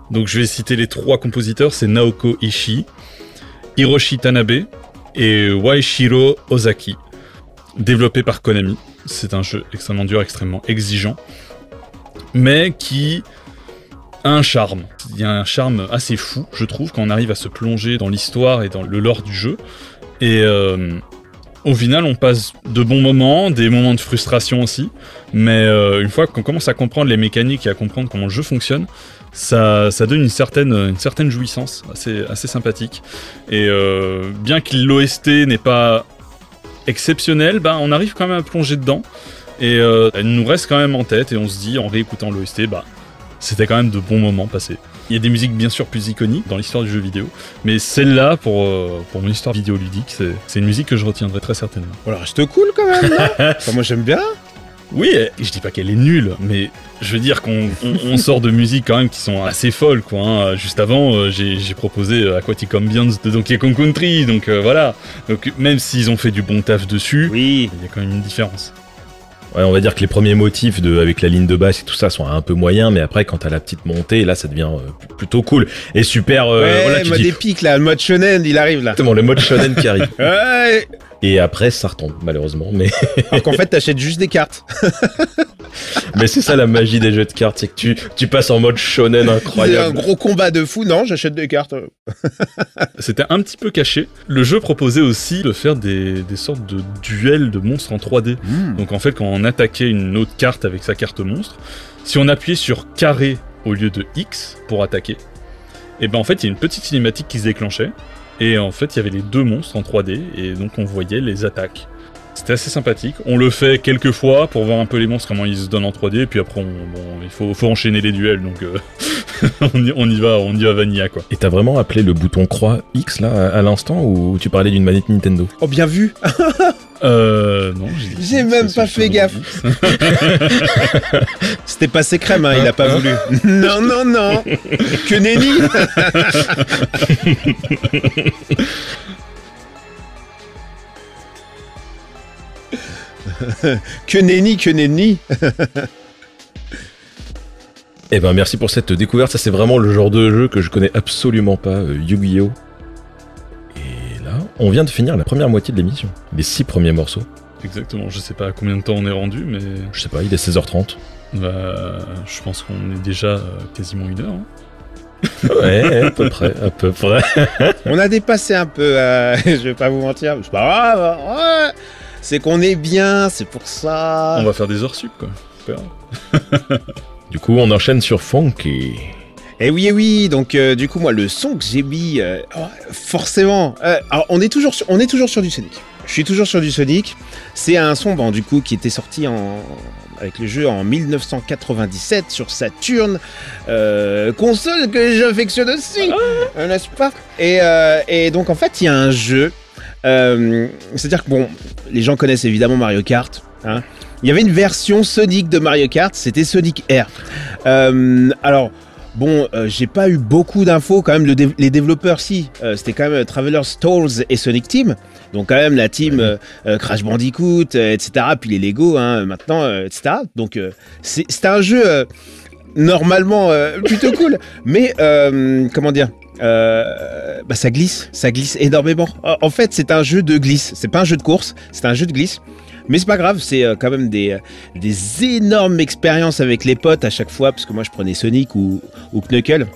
D: Donc je vais citer les trois compositeurs, c'est Naoko Ishii, Hiroshi Tanabe et Waishiro Ozaki. Développé par Konami. C'est un jeu extrêmement dur, extrêmement exigeant, mais qui a un charme. Il y a un charme assez fou, je trouve, quand on arrive à se plonger dans l'histoire et dans le lore du jeu. Et euh, au final, on passe de bons moments, des moments de frustration aussi. Mais euh, une fois qu'on commence à comprendre les mécaniques et à comprendre comment le jeu fonctionne, ça, ça donne une certaine, une certaine jouissance assez, assez sympathique. Et euh, bien que l'OST n'est pas exceptionnel, bah, on arrive quand même à plonger dedans. Et euh, elle nous reste quand même en tête et on se dit en réécoutant l'OST, bah, c'était quand même de bons moments passés. Il y a des musiques bien sûr plus iconiques dans l'histoire du jeu vidéo, mais celle-là, pour, euh, pour mon histoire vidéoludique, c'est c'est une musique que je retiendrai très certainement.
E: Voilà, reste cool quand même, non Enfin, Moi j'aime bien.
D: Oui, je dis pas qu'elle est nulle, mais je veux dire qu'on on- on sort de musiques quand même qui sont assez folles, quoi. hein. Juste avant, euh, j'ai j'ai proposé euh, Aquatic Ambience de Donkey Kong Country, donc euh, voilà. Donc même s'ils ont fait du bon taf dessus,
E: Oui.
D: il y a quand même une différence.
C: Ouais, on va dire que les premiers motifs de, avec la ligne de basse et tout ça sont un peu moyens, mais après, quand t'as la petite montée, là, ça devient euh, plutôt cool. Et super, euh,
E: ouais,
C: voilà, tu
E: mode
C: dis,
E: épique là, le mode shonen, il arrive là.
C: exactement, le mode shonen qui arrive.
E: Ouais.
C: Et après, ça retombe, malheureusement. Mais,
E: Alors qu'en fait, t'achètes juste des cartes.
C: mais c'est ça la magie des jeux de cartes, c'est que tu, tu passes en mode shonen
E: C'est un
C: incroyable.
E: gros combat de fou. Non, j'achète des cartes.
D: C'était un petit peu caché. Le jeu proposait aussi de faire des, des sortes de duels de monstres en 3D. Donc en fait, quand on attaquait une autre carte avec sa carte monstre, si on appuyait sur carré au lieu de X pour attaquer, et ben en fait, il y a une petite cinématique qui se déclenchait. Et en fait, il y avait les deux monstres en 3D, et donc on voyait les attaques. C'était assez sympathique. On le fait quelques fois pour voir un peu les monstres, comment ils se donnent en 3D, et puis après, on- bon, il faut, faut enchaîner les duels, donc euh, on, y, on y va, on y va vanilla quoi.
C: Et t'as vraiment appelé le bouton croix X là à, à l'instant ou tu parlais d'une manette Nintendo?
E: Oh, bien vu.
D: Euh, non, j'ai dit-
E: J'ai même pas fait gaffe. C'était passé crème, hein, il a pas voulu. non, non, non. Que nenni. que nenni, que nenni.
C: Eh ben merci pour cette découverte, ça c'est vraiment le genre de jeu que je connais absolument pas, euh, Yu-Gi-Oh! On vient de finir la première moitié de l'émission, les six premiers morceaux.
D: Exactement, je sais pas à combien de temps on est rendu, mais
C: Je sais pas, il est 16h30.
D: bah, je pense qu'on est déjà euh, quasiment une heure. hein.
C: Ouais, à peu près, à peu près.
E: On a dépassé un peu, euh, je vais pas vous mentir. C'est pas grave. ouais. C'est qu'on est bien, c'est pour ça.
D: On va faire des heures sup, quoi.
C: Du coup, on enchaîne sur Funky.
E: Eh oui, eh oui, donc euh, du coup, moi, le son que j'ai mis, euh, oh, forcément, euh, alors, on, est toujours sur, on est toujours sur du Sonic. Je suis toujours sur du Sonic. C'est un son, bon, du coup, qui était sorti en, avec le jeu en 1997 sur Saturn, euh, console que j'affectionne aussi, euh, n'est-ce pas? Et, euh, et donc, en fait, il y a un jeu. euh, C'est-à-dire que, bon, les gens connaissent évidemment Mario Kart. Hein. Il y avait une version Sonic de Mario Kart, c'était Sonic Air. Alors, Bon, euh, j'ai pas eu beaucoup d'infos quand même. Le dé- les développeurs, si, euh, c'était quand même euh, Traveler Stores et Sonic Team. Donc quand même la team euh, Crash Bandicoot, etc. Puis les Lego, hein, maintenant, etc. Donc c'est un jeu normalement plutôt cool, mais comment dire euh, bah ça glisse, ça glisse énormément. En- En fait, c'est un jeu de glisse. C'est pas un jeu de course, c'est un jeu de glisse. Mais c'est pas grave, c'est euh, quand même des, euh, des énormes expériences avec les potes à chaque fois, parce que moi je prenais Sonic ou, ou Knuckle.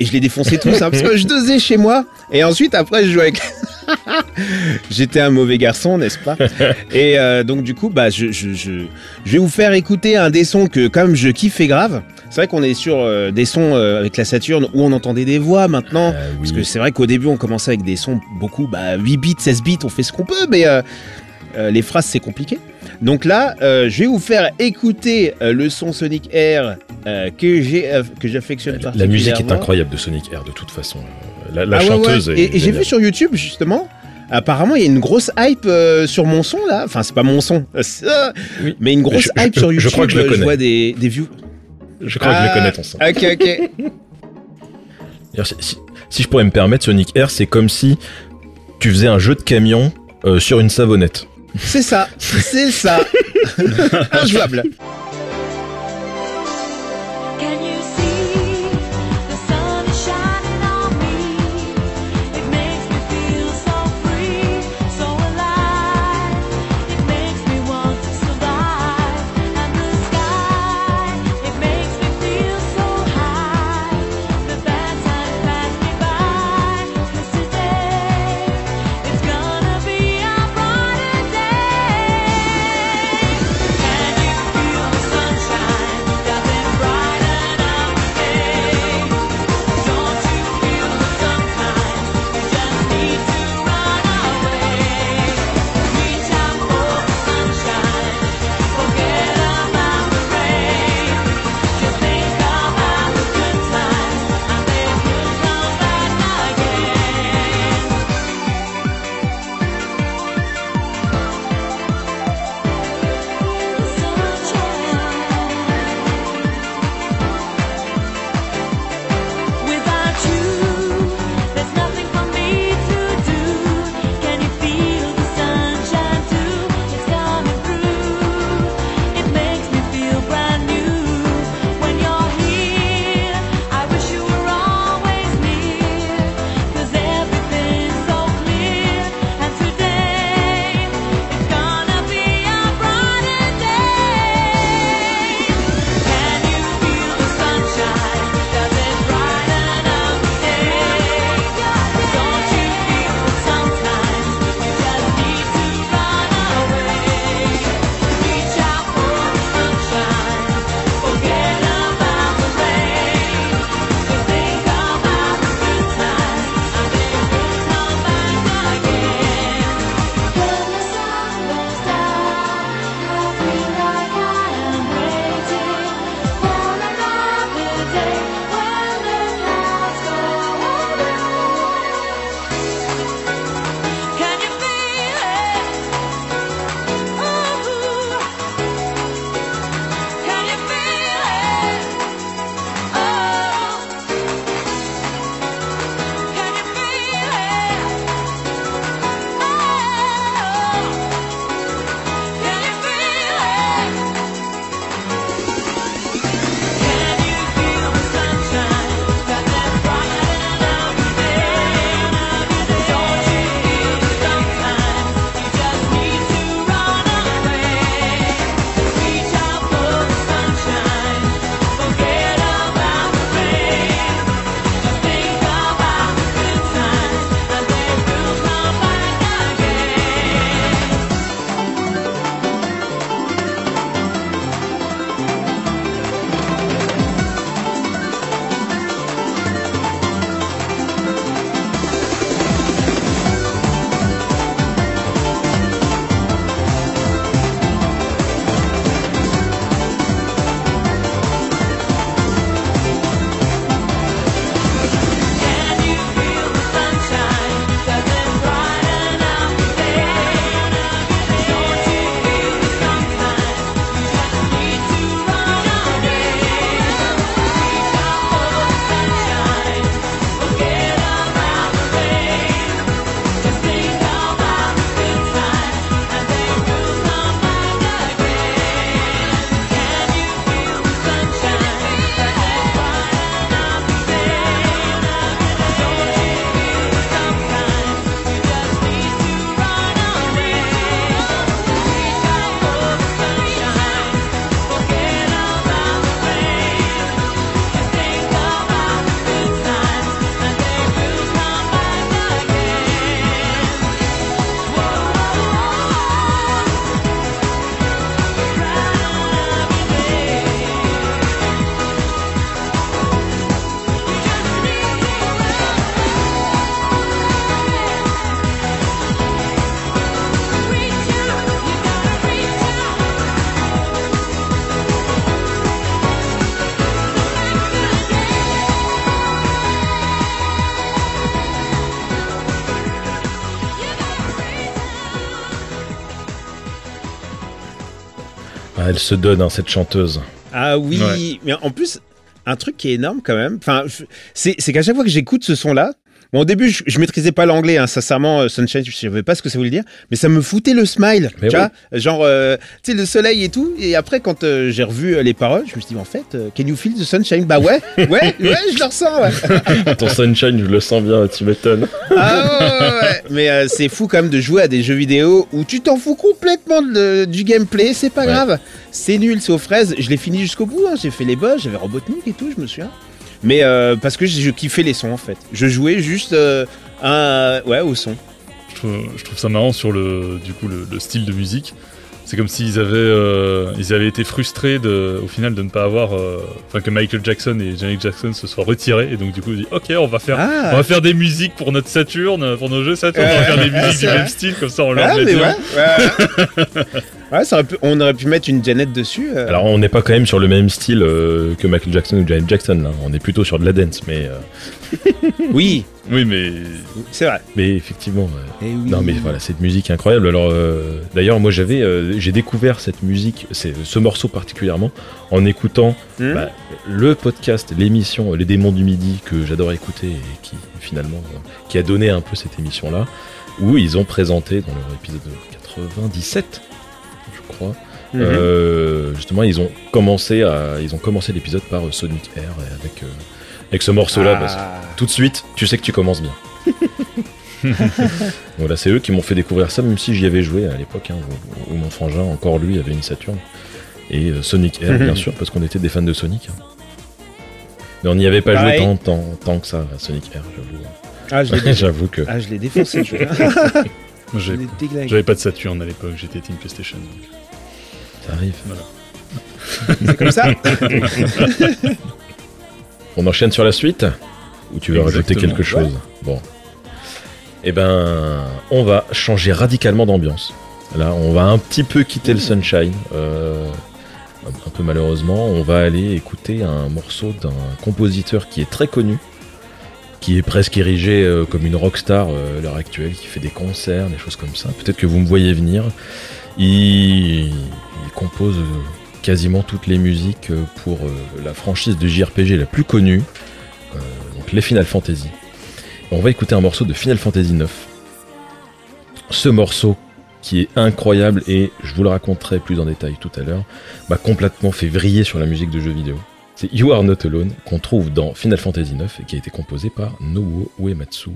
E: Et je les défonçais tous, hein, parce que je dosais chez moi. Et ensuite, après, je jouais avec. J'étais un mauvais garçon, n'est-ce pas? Et euh, donc, du coup, bah, je, je, je, je vais vous faire écouter un des sons que, quand même, je kiffais grave. C'est vrai qu'on est sur euh, des sons euh, avec la Saturne où on entendait des voix maintenant.
C: Oui.
E: Parce que c'est vrai qu'au début, on commençait avec des sons beaucoup, bah, 8 bits, 16 bits, on fait ce qu'on peut, mais euh, les phrases, c'est compliqué. Donc là, euh, je vais vous faire écouter euh, le son Sonic Air que que j'affectionne
C: la, la musique est incroyable de Sonic Air, de toute façon. La,
E: ah
C: chanteuse. Est
E: et, et j'ai vu sur YouTube, justement, apparemment il y a une grosse hype sur mon son là. Enfin, c'est pas mon son, mais une grosse hype sur YouTube.
C: Je crois que je
E: vois des, des views.
C: Je crois que je le connais ton son.
E: Ah, ok,
C: ok. Si, je pourrais me permettre, Sonic Air, c'est comme si tu faisais un jeu de camion sur une savonnette.
F: C'est ça, c'est ça. Injouable.
C: elle se donne, hein, cette chanteuse.
F: Ah oui, mais en plus, un truc qui est énorme quand même. C'est qu'à chaque fois que j'écoute ce son-là,
E: Bon, au début, je, je maîtrisais pas l'anglais, hein, sincèrement, euh, Sunshine, je savais pas ce que ça voulait dire, mais ça me foutait le smile,
C: Mais
E: tu
C: oui.
E: vois, genre, euh, tu sais, le soleil et tout. Et après, quand euh, j'ai revu euh, les paroles, je me suis dit, en fait, can you feel the sunshine? Bah ouais, ouais, ouais, je le ressens, ouais.
C: Ton sunshine, je le sens bien, tu m'étonnes.
E: Ah ouais, ouais. Mais c'est fou quand même de jouer à des jeux vidéo où tu t'en fous complètement de- du gameplay, c'est pas grave. C'est nul, c'est aux fraises. Je l'ai fini jusqu'au bout, hein. j'ai fait les boss, j'avais Robotnik et tout, je me souviens. Mais euh, parce que je, kiffais les sons en fait. Je jouais juste euh, ouais, au son.
D: Je trouve, ça marrant sur le, du coup, le style de musique. C'est comme s'ils avaient, euh, ils avaient été frustrés de, au final de ne pas avoir, euh, enfin que Michael Jackson et Janet Jackson se soient retirés et donc du coup ils disent ok on va faire,
E: Ah,
D: on va faire des musiques pour notre Saturn, pour nos jeux Saturn, on va faire des musiques du même style comme ça on leur
E: Ah,
D: met
E: mais
D: bien.
E: ouais, ouais. Ouais, ça aurait pu- on aurait pu mettre une Janet dessus. euh.
C: Alors, on n'est pas quand même sur le même style euh, que Michael Jackson ou Janet Jackson, là. On est plutôt sur de la dance, mais, euh,
E: oui,
D: Oui mais
E: c'est vrai.
C: mais effectivement. euh,
E: Eh oui.
C: Non mais voilà, cette musique incroyable. Alors euh, d'ailleurs moi j'avais euh, j'ai découvert cette musique, c'est ce morceau particulièrement en écoutant
E: Hmm.
C: bah, le podcast, l'émission Les démons du midi que j'adore écouter et qui finalement euh, qui a donné un peu cette émission là où ils ont présenté dans leur épisode 97 je crois euh, justement ils ont commencé à ils ont commencé l'épisode par euh, Sonic Air et avec euh, avec ce morceau là
E: Ah.
C: tout de suite, tu sais que tu commences bien. voilà, c'est eux qui m'ont fait découvrir ça, même si j'y avais joué à l'époque, hein, où, où mon frangin, encore lui, avait une Saturn. Et euh, Sonic Air, bien sûr, parce qu'on était des fans de Sonic. hein. Mais on n'y avait pas
E: Pareil.
C: joué tant, tant, tant que ça à Sonic Air, j'avoue.
E: Ah, je l'ai
C: j'avoue que.
E: ah, je l'ai défoncé. Je
D: moi,
E: je
D: j'ai-
E: l'ai déglingué.
D: j'avais pas de Saturn à l'époque, j'étais Team PlayStation. donc.
C: Ça arrive.
E: C'est comme ça.
C: On enchaîne sur la suite Ou tu veux rajouter quelque chose Bon. Eh ben, on va changer radicalement d'ambiance. Là, on va un petit peu quitter le sunshine. euh, un peu malheureusement, on va aller écouter un morceau d'un compositeur qui est très connu, qui est presque érigé euh, comme une rockstar euh, à l'heure actuelle, qui fait des concerts, des choses comme ça. Peut-être que vous me voyez venir. Il, il compose quasiment toutes les musiques euh, pour euh, la franchise de JRPG la plus connue, euh, donc les Final Fantasy. On va écouter un morceau de Final Fantasy 9. Ce morceau qui est incroyable et je vous le raconterai plus en détail tout à l'heure, m'a complètement fait vriller sur la musique de jeux vidéo. C'est You Are Not Alone qu'on trouve dans Final Fantasy 9 et qui a été composé par Nobuo Uematsu.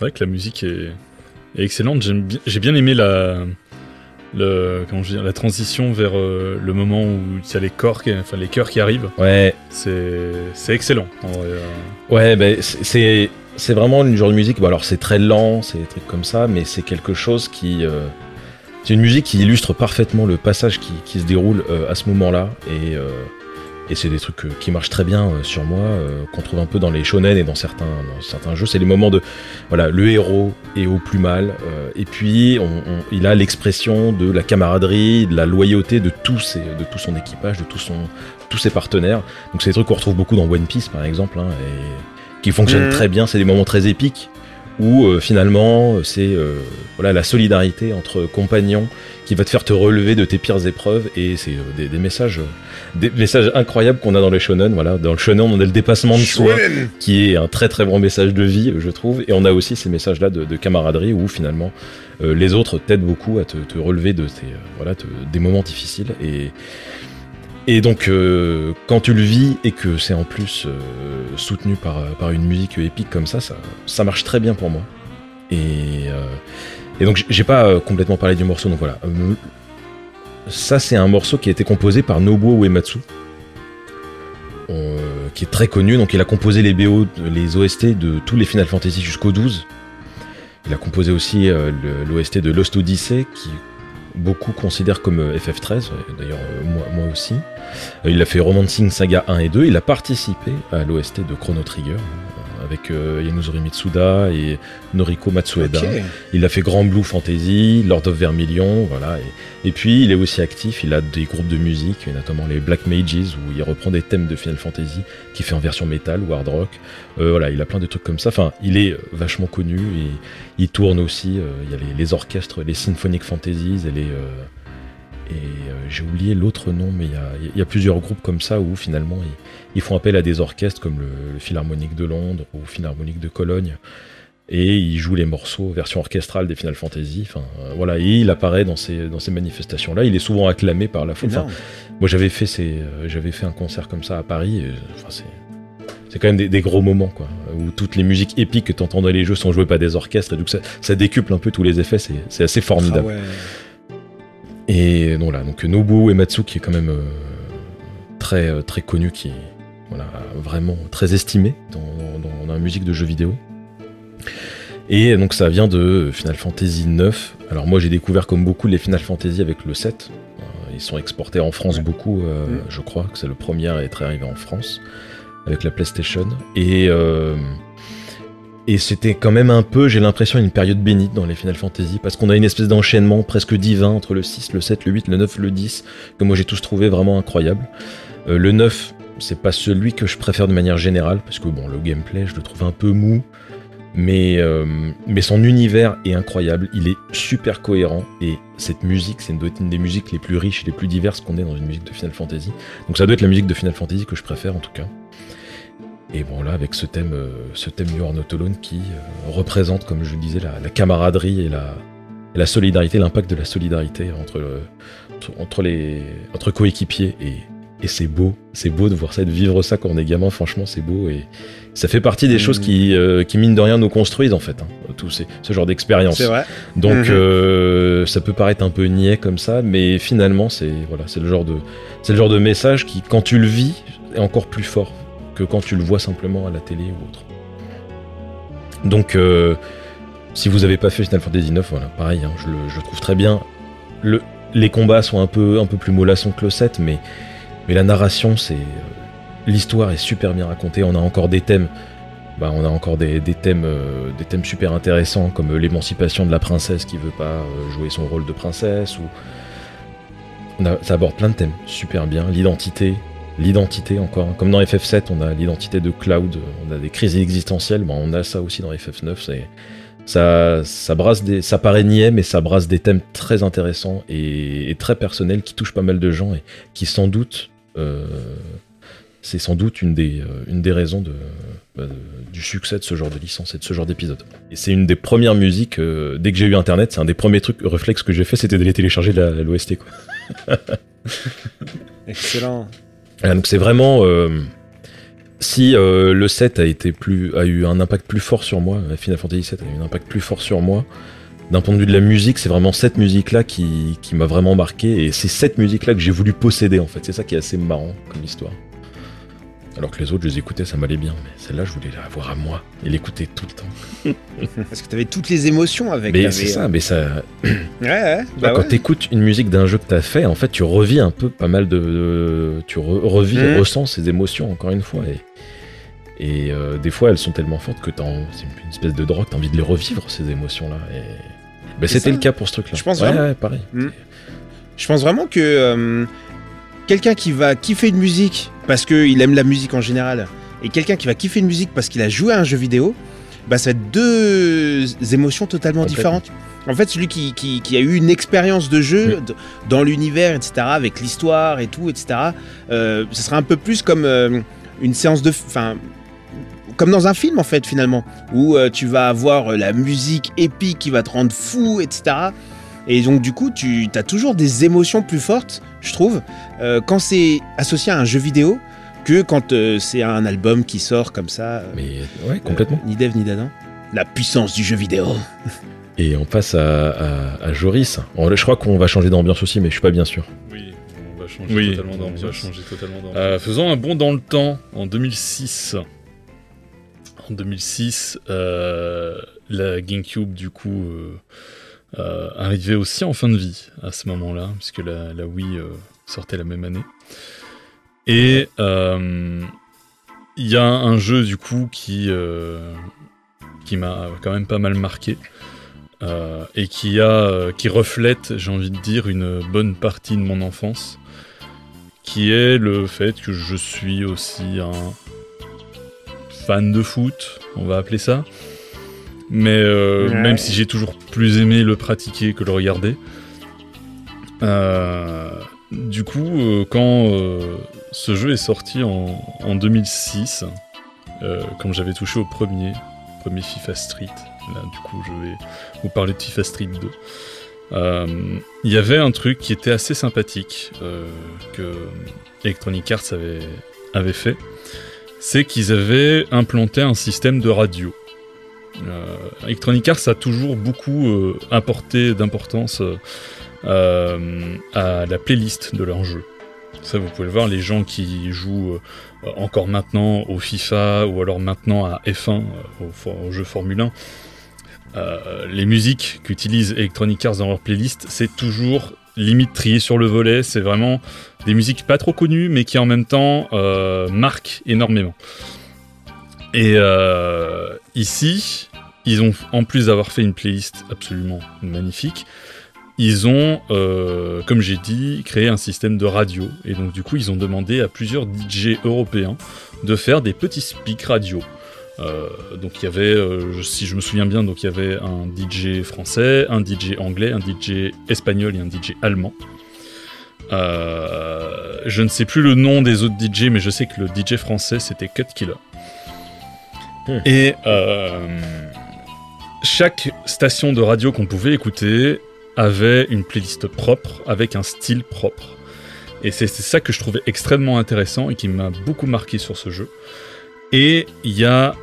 D: C'est vrai que la musique est, est excellente. Bien- J'ai bien aimé la, le, comment je la transition vers euh, le moment où il y a les corps, qui, enfin les chœurs qui arrivent.
C: Ouais,
D: C'est excellent. en vrai, euh.
C: ouais, ben c'est- vraiment une genre de musique. Bon, alors c'est très lent, c'est des trucs comme ça, mais c'est quelque chose qui euh, c'est une musique qui illustre parfaitement le passage qui, qui se déroule euh, à ce moment-là et et c'est des trucs qui marchent très bien sur moi, qu'on trouve un peu dans les shonen et dans certains, dans certains jeux. C'est les moments de, voilà, le héros est au plus mal, euh, et puis on, on- il a l'expression de la camaraderie, de la loyauté de tous, ses, de tout son équipage, de tout son, tous ses partenaires. Donc c'est des trucs qu'on retrouve beaucoup dans One Piece par exemple, hein, et qui fonctionnent
E: Mhm.
C: très bien. C'est des moments très épiques où euh, finalement c'est euh, voilà la solidarité entre compagnons qui va te faire te relever de tes pires épreuves et c'est euh, des, des messages euh, des messages incroyables qu'on a dans les shonen voilà. Dans le shonen on a le dépassement de soi qui est un très très bon message de vie je trouve. Et on a aussi ces messages là de, de camaraderie où finalement euh, les autres t'aident beaucoup à te, te relever de tes euh, voilà te- des moments difficiles. Et et donc euh, quand tu le vis et que c'est en plus soutenu par, par une musique épique comme ça, ça ça marche très bien pour moi. Et et donc j'ai pas complètement parlé du morceau donc voilà ça c'est un morceau qui a été composé par Nobuo Uematsu euh, qui est très connu. Donc il a composé les BO les OST de tous les Final Fantasy jusqu'au 12 il a composé aussi euh, l'OST de Lost Odyssey qui beaucoup considèrent comme euh, FF13 ouais, d'ailleurs moi, moi aussi. Il a fait Romancing Saga 1 et 2 il a participé à l'OST de Chrono Trigger avec euh, Yanuzori Mitsuda et Noriko Matsueda il a fait Grand Blue Fantasy, Lord of Vermilion, voilà. Et, et puis il est aussi actif, il a des groupes de musique, notamment les Black Mages, où il reprend des thèmes de Final Fantasy, qui fait en version métal ou hard rock. Euh, voilà, il a plein de trucs comme ça. Enfin, il est euh, vachement connu, et il tourne aussi, euh, il y a les, les orchestres, les Symphonic Fantasies, et les... euh, et euh, j'ai oublié l'autre nom, mais il y a, il y a plusieurs groupes comme ça où finalement ils, ils font appel à des orchestres comme le, le Philharmonique de Londres ou Philharmonique de Cologne et il joue les morceaux version orchestrale des Final Fantasy. Enfin, euh, voilà, et il apparaît dans ces dans ces manifestations-là. Il est souvent acclamé par la foule. Enfin, moi, j'avais fait ces, euh, j'avais fait un concert comme ça à Paris. et, enfin, c'est c'est quand même des, des gros moments, quoi, où toutes les musiques épiques que t'entends dans les jeux sont jouées par des orchestres, et donc ça, ça décuple un peu tous les effets. C'est c'est assez formidable.
E: Ah ouais.
C: Et donc là, donc Nobuo Ematsu qui est quand même euh, très euh, très connu, qui est voilà, vraiment très estimé dans, dans- dans la musique de jeux vidéo. Et donc ça vient de Final Fantasy 9. Alors moi j'ai découvert comme beaucoup les Final Fantasy avec le 7. Euh, Ils sont exportés en France
E: Ouais.
C: beaucoup, euh,
E: Mm.
C: je crois que c'est le premier à être arrivé en France avec la PlayStation. Et euh, et c'était quand même un peu, j'ai l'impression, une période bénite dans les Final Fantasy, parce qu'on a une espèce d'enchaînement presque divin entre le 6, le 7, le 8, le 9, le 10, que moi j'ai tous trouvé vraiment incroyable. Euh, le 9, c'est pas celui que je préfère de manière générale, parce que bon, le gameplay, je le trouve un peu mou, mais, euh, son univers est incroyable, il est super cohérent, et cette musique, c'est une des musiques les plus riches et les plus diverses qu'on ait dans une musique de Final Fantasy. Donc ça doit être la musique de Final Fantasy que je préfère en tout cas. Et bon là avec ce thème, euh, ce thème You Are Not Alone qui euh, représente, comme je le disais, la, la camaraderie et la, et la solidarité, l'impact de la solidarité entre, le- entre, les entre coéquipiers et, et c'est beau, c'est beau de voir ça, de vivre ça quand on est gamin. Franchement, c'est beau et ça fait partie des
E: Mhm.
C: choses qui, euh, qui mine de rien nous construisent en fait, hein, tout ces- ce genre d'expérience.
E: C'est vrai.
C: Donc
E: Mhm.
C: euh, ça peut paraître un peu niais comme ça, mais finalement c'est voilà, c'est le genre de c'est le genre de message qui, quand tu le vis, est encore plus fort que quand tu le vois simplement à la télé ou autre. Donc euh, si vous avez pas fait Final Fantasy 9, voilà, pareil, hein, je, le, je trouve très bien. Le, les combats sont un peu un peu plus mollassons que le 7, mais mais la narration c'est euh, l'histoire est super bien racontée. On a encore des thèmes bah, on a encore des, des thèmes, euh, des thèmes super intéressants comme l'émancipation de la princesse qui veut pas jouer son rôle de princesse ou on ça aborde plein de thèmes super bien. L'identité, l'identité encore. hein. Comme dans FF7, on a l'identité de Cloud, on a des crises existentielles. Bon, on a ça aussi dans FF9. C'est ça, ça brasse des, ça paraît niais, mais ça brasse des thèmes très intéressants et, très personnels qui touchent pas mal de gens et qui sans doute euh, c'est sans doute une des, euh, une des raisons bah, de- du succès de ce genre de licence et de ce genre d'épisode. Et c'est une des premières musiques, euh, dès que j'ai eu internet, c'est un des premiers trucs, réflexes que j'ai fait, c'était de les télécharger l'OST.
E: Excellent.
C: Voilà, donc c'est vraiment. euh, si euh, le 7 a eu un impact plus fort sur moi, euh, Final Fantasy 7 a eu un impact plus fort sur moi. D'un point de vue de la musique, c'est vraiment cette musique-là qui m'a vraiment marqué et c'est cette musique-là que j'ai voulu posséder en fait. C'est ça qui est assez marrant comme histoire. Alors que les autres, je les écoutais, ça m'allait bien, mais celle-là, je voulais l'avoir à moi et l'écouter tout le temps.
E: Parce que t'avais toutes les émotions avec.
C: mais c'est ça, mais ça,
E: Ouais, ouais.
C: Bah,
E: Bah
C: quand
E: ouais.
C: t'écoutes une musique d'un jeu que t'as fait, en fait, tu revis un peu pas mal de. tu re- revis,
E: Mhm.
C: ressens ces émotions encore une fois. Et, et euh, des fois, elles sont tellement fortes que c'est une espèce de drogue, t'as envie de les revivre, ces émotions-là. Et... Bah, c'était le cas pour ce truc-là.
E: Je pense
C: ouais,
E: vraiment.
C: ouais, pareil.
E: Je pense vraiment que euh, quelqu'un qui va kiffer une musique parce qu'il aime la musique en général, et quelqu'un qui va kiffer une musique parce qu'il a joué à un jeu vidéo, bah ça va être deux émotions totalement différentes. En fait, celui qui, qui- qui a eu une expérience de jeu dans l'univers, etc., avec l'histoire et tout, etc., euh, ce sera un peu plus comme euh, une séance de... Enfin, comme dans un film, en fait, finalement, où euh, tu vas avoir euh, la musique épique qui va te rendre fou, etc., et donc du coup, tu as toujours des émotions plus fortes, je trouve, euh, quand c'est associé à un jeu vidéo que quand euh, c'est un album qui sort comme ça. euh,
C: Mais ouais, complètement.
E: euh, ni Dev ni Dadan. La puissance du jeu vidéo.
C: Et on passe à, à- à Joris. Bon, je crois qu'on va changer d'ambiance aussi, mais je suis pas bien sûr.
D: Oui, on va changer
G: Oui,
D: totalement
G: on va
D: d'ambiance.
G: changer totalement d'ambiance.
D: Euh, faisons un bond dans le temps, en 2006. En 2006, euh, la GameCube, du coup, euh, euh, arrivait aussi en fin de vie à ce moment-là, puisque la, Wii euh, sortait la même année. Et euh, il y a un jeu, du coup, qui, m'a quand même pas mal marqué. et qui, a, qui reflète, j'ai envie de dire, une bonne partie de mon enfance qui est le fait que je suis aussi un fan de foot, on va appeler ça. Mais euh,
E: Ouais.
D: même si j'ai toujours plus aimé le pratiquer que le regarder. Euh, du coup, euh, quand ce jeu est sorti en, en 2006, euh, quand j'avais touché au premier, premier FIFA Street, là du coup je vais vous parler de FIFA Street 2. Euh, il y avait un truc qui était assez sympathique euh, que Electronic Arts avait, avait fait, c'est qu'ils avaient implanté un système de radio. Euh, Electronic Arts a toujours beaucoup euh, apporté d'importance euh, à la playlist de leurs jeux. Ça, vous pouvez le voir, les gens qui jouent encore maintenant au FIFA ou alors maintenant à F1, euh, au, jeu Formule 1, euh, les musiques qu'utilisent Electronic Arts dans leur playlist, c'est toujours limite trié sur le volet. C'est vraiment des musiques pas trop connues, mais qui en même temps marquent énormément. Et euh, ici, ils ont, en plus d'avoir fait une playlist absolument magnifique, ils ont, euh, comme j'ai dit, créé un système de radio. Et donc, du coup, ils ont demandé à plusieurs DJ européens de faire des petits speaks radio. Euh, donc il y avait, si je me souviens bien, donc il y avait un DJ français, un DJ anglais, un DJ espagnol et un DJ allemand. Je ne sais plus le nom des autres DJ, mais je sais que le DJ français c'était Cut Killer. Et euh, chaque station de radio qu'on pouvait écouter avait une playlist propre avec un style propre. Et c'est c'est ça que je trouvais extrêmement intéressant et qui m'a beaucoup marqué sur ce jeu. Et il y a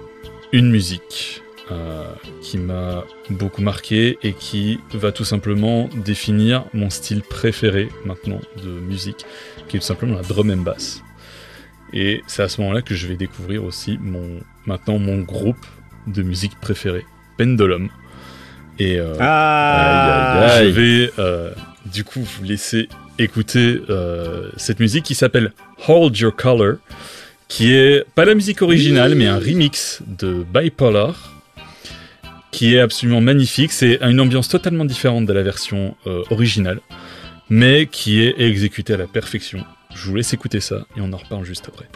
D: une musique euh, qui m'a beaucoup marqué et qui va tout simplement définir mon style préféré maintenant de musique, qui est tout simplement la drum and bass. Et c'est à ce moment-là que je vais découvrir aussi mon maintenant mon groupe de musique préféré, Pendulum. Et euh,
E: Ah
D: je vais euh, du coup vous laisser écouter euh, cette musique qui s'appelle Hold Your Color, qui est pas la musique originale, mais un remix de Bipolar, qui est absolument magnifique. C'est une ambiance totalement différente de la version euh, originale, mais qui est exécutée à la perfection. Je vous laisse écouter ça et on en reparle juste après.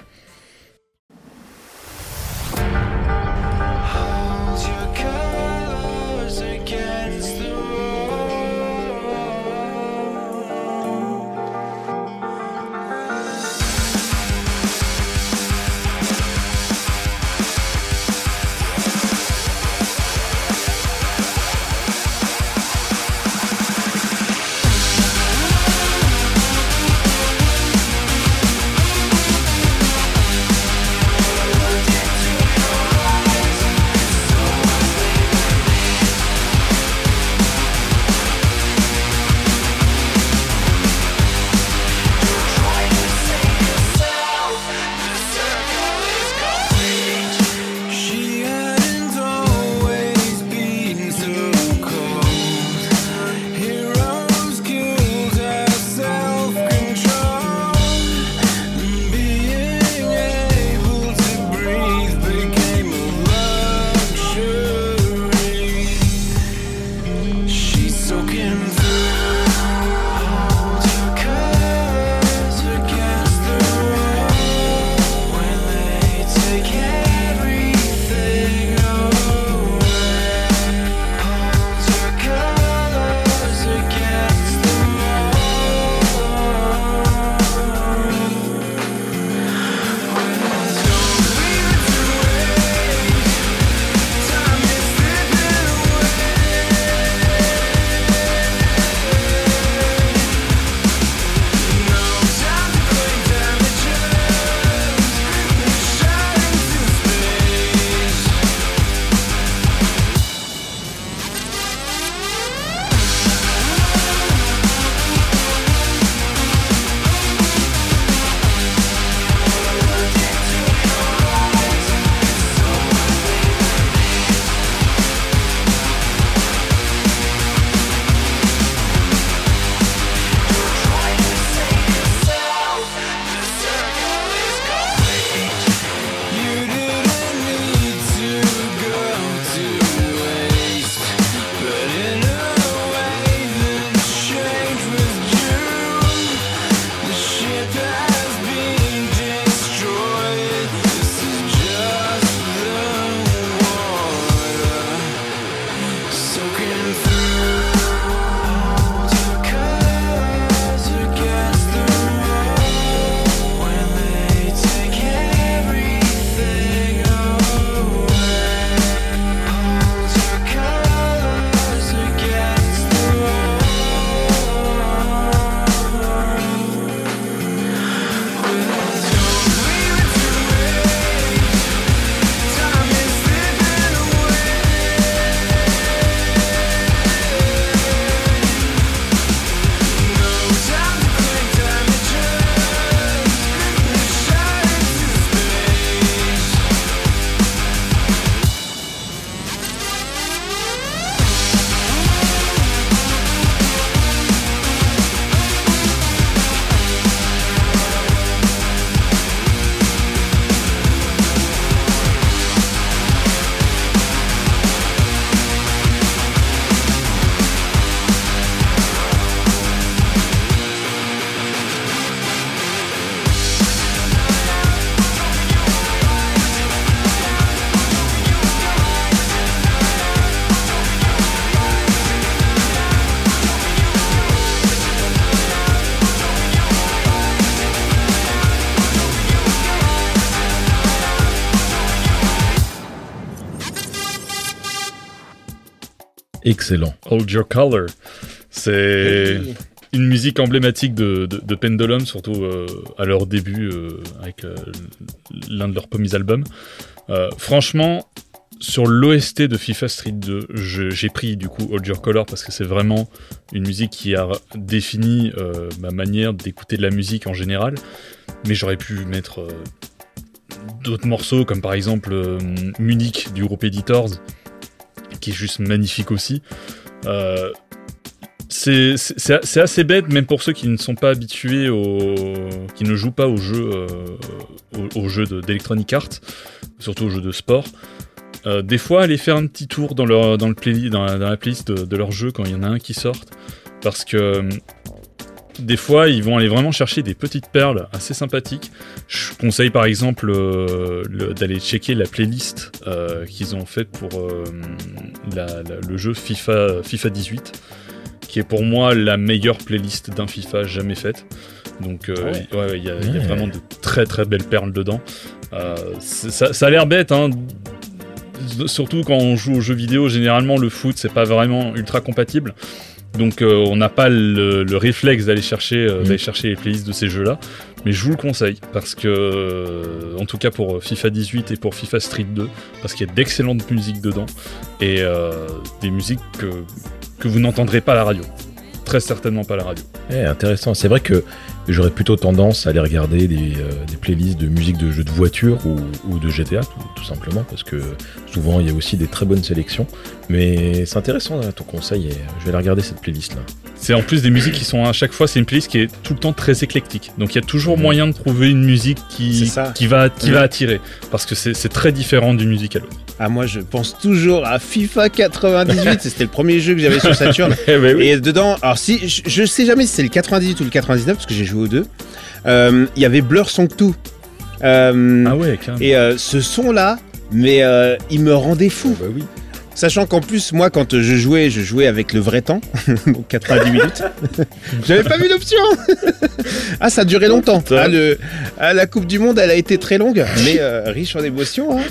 C: Excellent.
D: Hold Your Color. C'est une musique emblématique de, de, de Pendulum, surtout euh, à leur début euh, avec euh, l'un de leurs premiers albums. Franchement, sur l'OST de FIFA Street 2, je- j'ai pris du coup Hold Your Color parce que c'est vraiment une musique qui a défini ma manière d'écouter de la musique en général. Mais j'aurais pu mettre d'autres morceaux, comme par exemple Munich du groupe Editors, qui est juste magnifique aussi. Euh, c'est assez bête, même pour ceux qui ne sont pas habitués au. qui ne jouent pas aux jeux, euh, aux, jeux de- d'Electronic surtout aux jeux de sport. Euh, des fois, aller faire un petit tour dans, leur, dans, le dans, la, playlist de, de leur jeu quand il y en a un qui sort. Parce que des fois, ils vont aller vraiment chercher des petites perles assez sympathiques. Je conseille par exemple euh, le- d'aller checker la playlist euh, qu'ils ont faite pour euh, la- la- le jeu FIFA, FIFA 18 qui est pour moi la meilleure playlist d'un FIFA jamais faite. Donc
C: Ah
D: ouais, ouais, il y, a- y vraiment de très très belles perles dedans. Ça a l'air bête, hein. Surtout quand on joue aux jeux vidéo, généralement le foot c'est pas vraiment ultra compatible. Donc euh, on n'a pas le, le réflexe d'aller chercher, euh,
C: Mm.
D: d'aller chercher les playlists de ces jeux-là. Mais je vous le conseille parce que, euh, en tout cas pour FIFA 18 et pour FIFA Street 2, parce qu'il y a d'excellentes musiques dedans et des musiques que, que vous n'entendrez pas à la radio. Très certainement pas à la radio.
C: Eh, intéressant. C'est vrai que j'aurais plutôt tendance à aller regarder des, euh, des playlists de musique de jeux de voiture ou, ou de GTA, tout, tout simplement, parce que souvent il y a aussi des très bonnes sélections. Mais c'est intéressant là, ton conseil et je vais aller regarder cette playlist là.
D: C'est en plus des musiques qui sont à chaque fois, c'est une playlist qui est tout le temps très éclectique. Donc il y a toujours
C: Mhm.
D: moyen de trouver une musique qui, qui, va, qui va attirer. Parce que c'est c'est très différent d'une musique à l'autre.
E: Ah, moi, je pense toujours à FIFA 98. C'était le premier jeu que j'avais sur Saturn.
D: Eh ben oui.
E: Et dedans, alors si, je, je sais jamais si c'est le 98 ou le 99 parce que j'ai joué Euh, Il y avait Blur Song 2. Euh,
D: Ah ouais, carrément.
E: Et euh, ce son-là, mais il me rendait fou.
C: Bah oui.
E: Sachant qu'en plus, moi, quand je jouais, je jouais avec le vrai temps, donc 90 minutes. J'avais pas vu l'option. ah, ça a duré longtemps. Ah, le, ah, la Coupe du Monde, elle a été très longue, mais euh, riche en émotions. hein.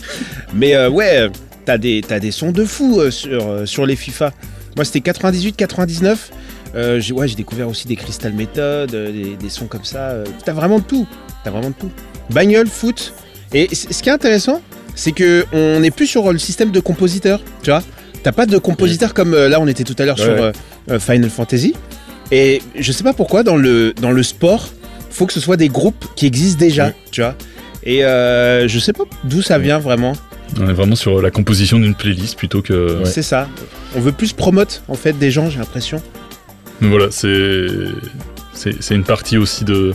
E: Mais euh, ouais, t'as des, sons de fou euh, sur, sur les FIFA. Moi, c'était 98, 99. Euh, j'ai ouais, j'ai découvert aussi des Crystal Method, euh, des, des sons comme ça. euh, T'as vraiment de tout. T'as vraiment de tout. Bagnole, foot. Et ce qui est intéressant, c'est que on n'est plus sur le système de compositeur, tu vois. T'as pas de compositeur comme euh, là on était tout à l'heure
C: Ouais,
E: sur
C: ouais.
E: euh, euh, Final Fantasy. Et je sais pas pourquoi dans le dans le sport, faut que ce soit des groupes qui existent déjà,
C: Ouais.
E: tu vois. Et euh, je sais pas d'où ça vient vraiment.
D: On est vraiment sur la composition d'une playlist plutôt que.
E: C'est ça. On veut plus promote en fait des gens, j'ai l'impression.
D: Voilà, c'est c'est une partie aussi de,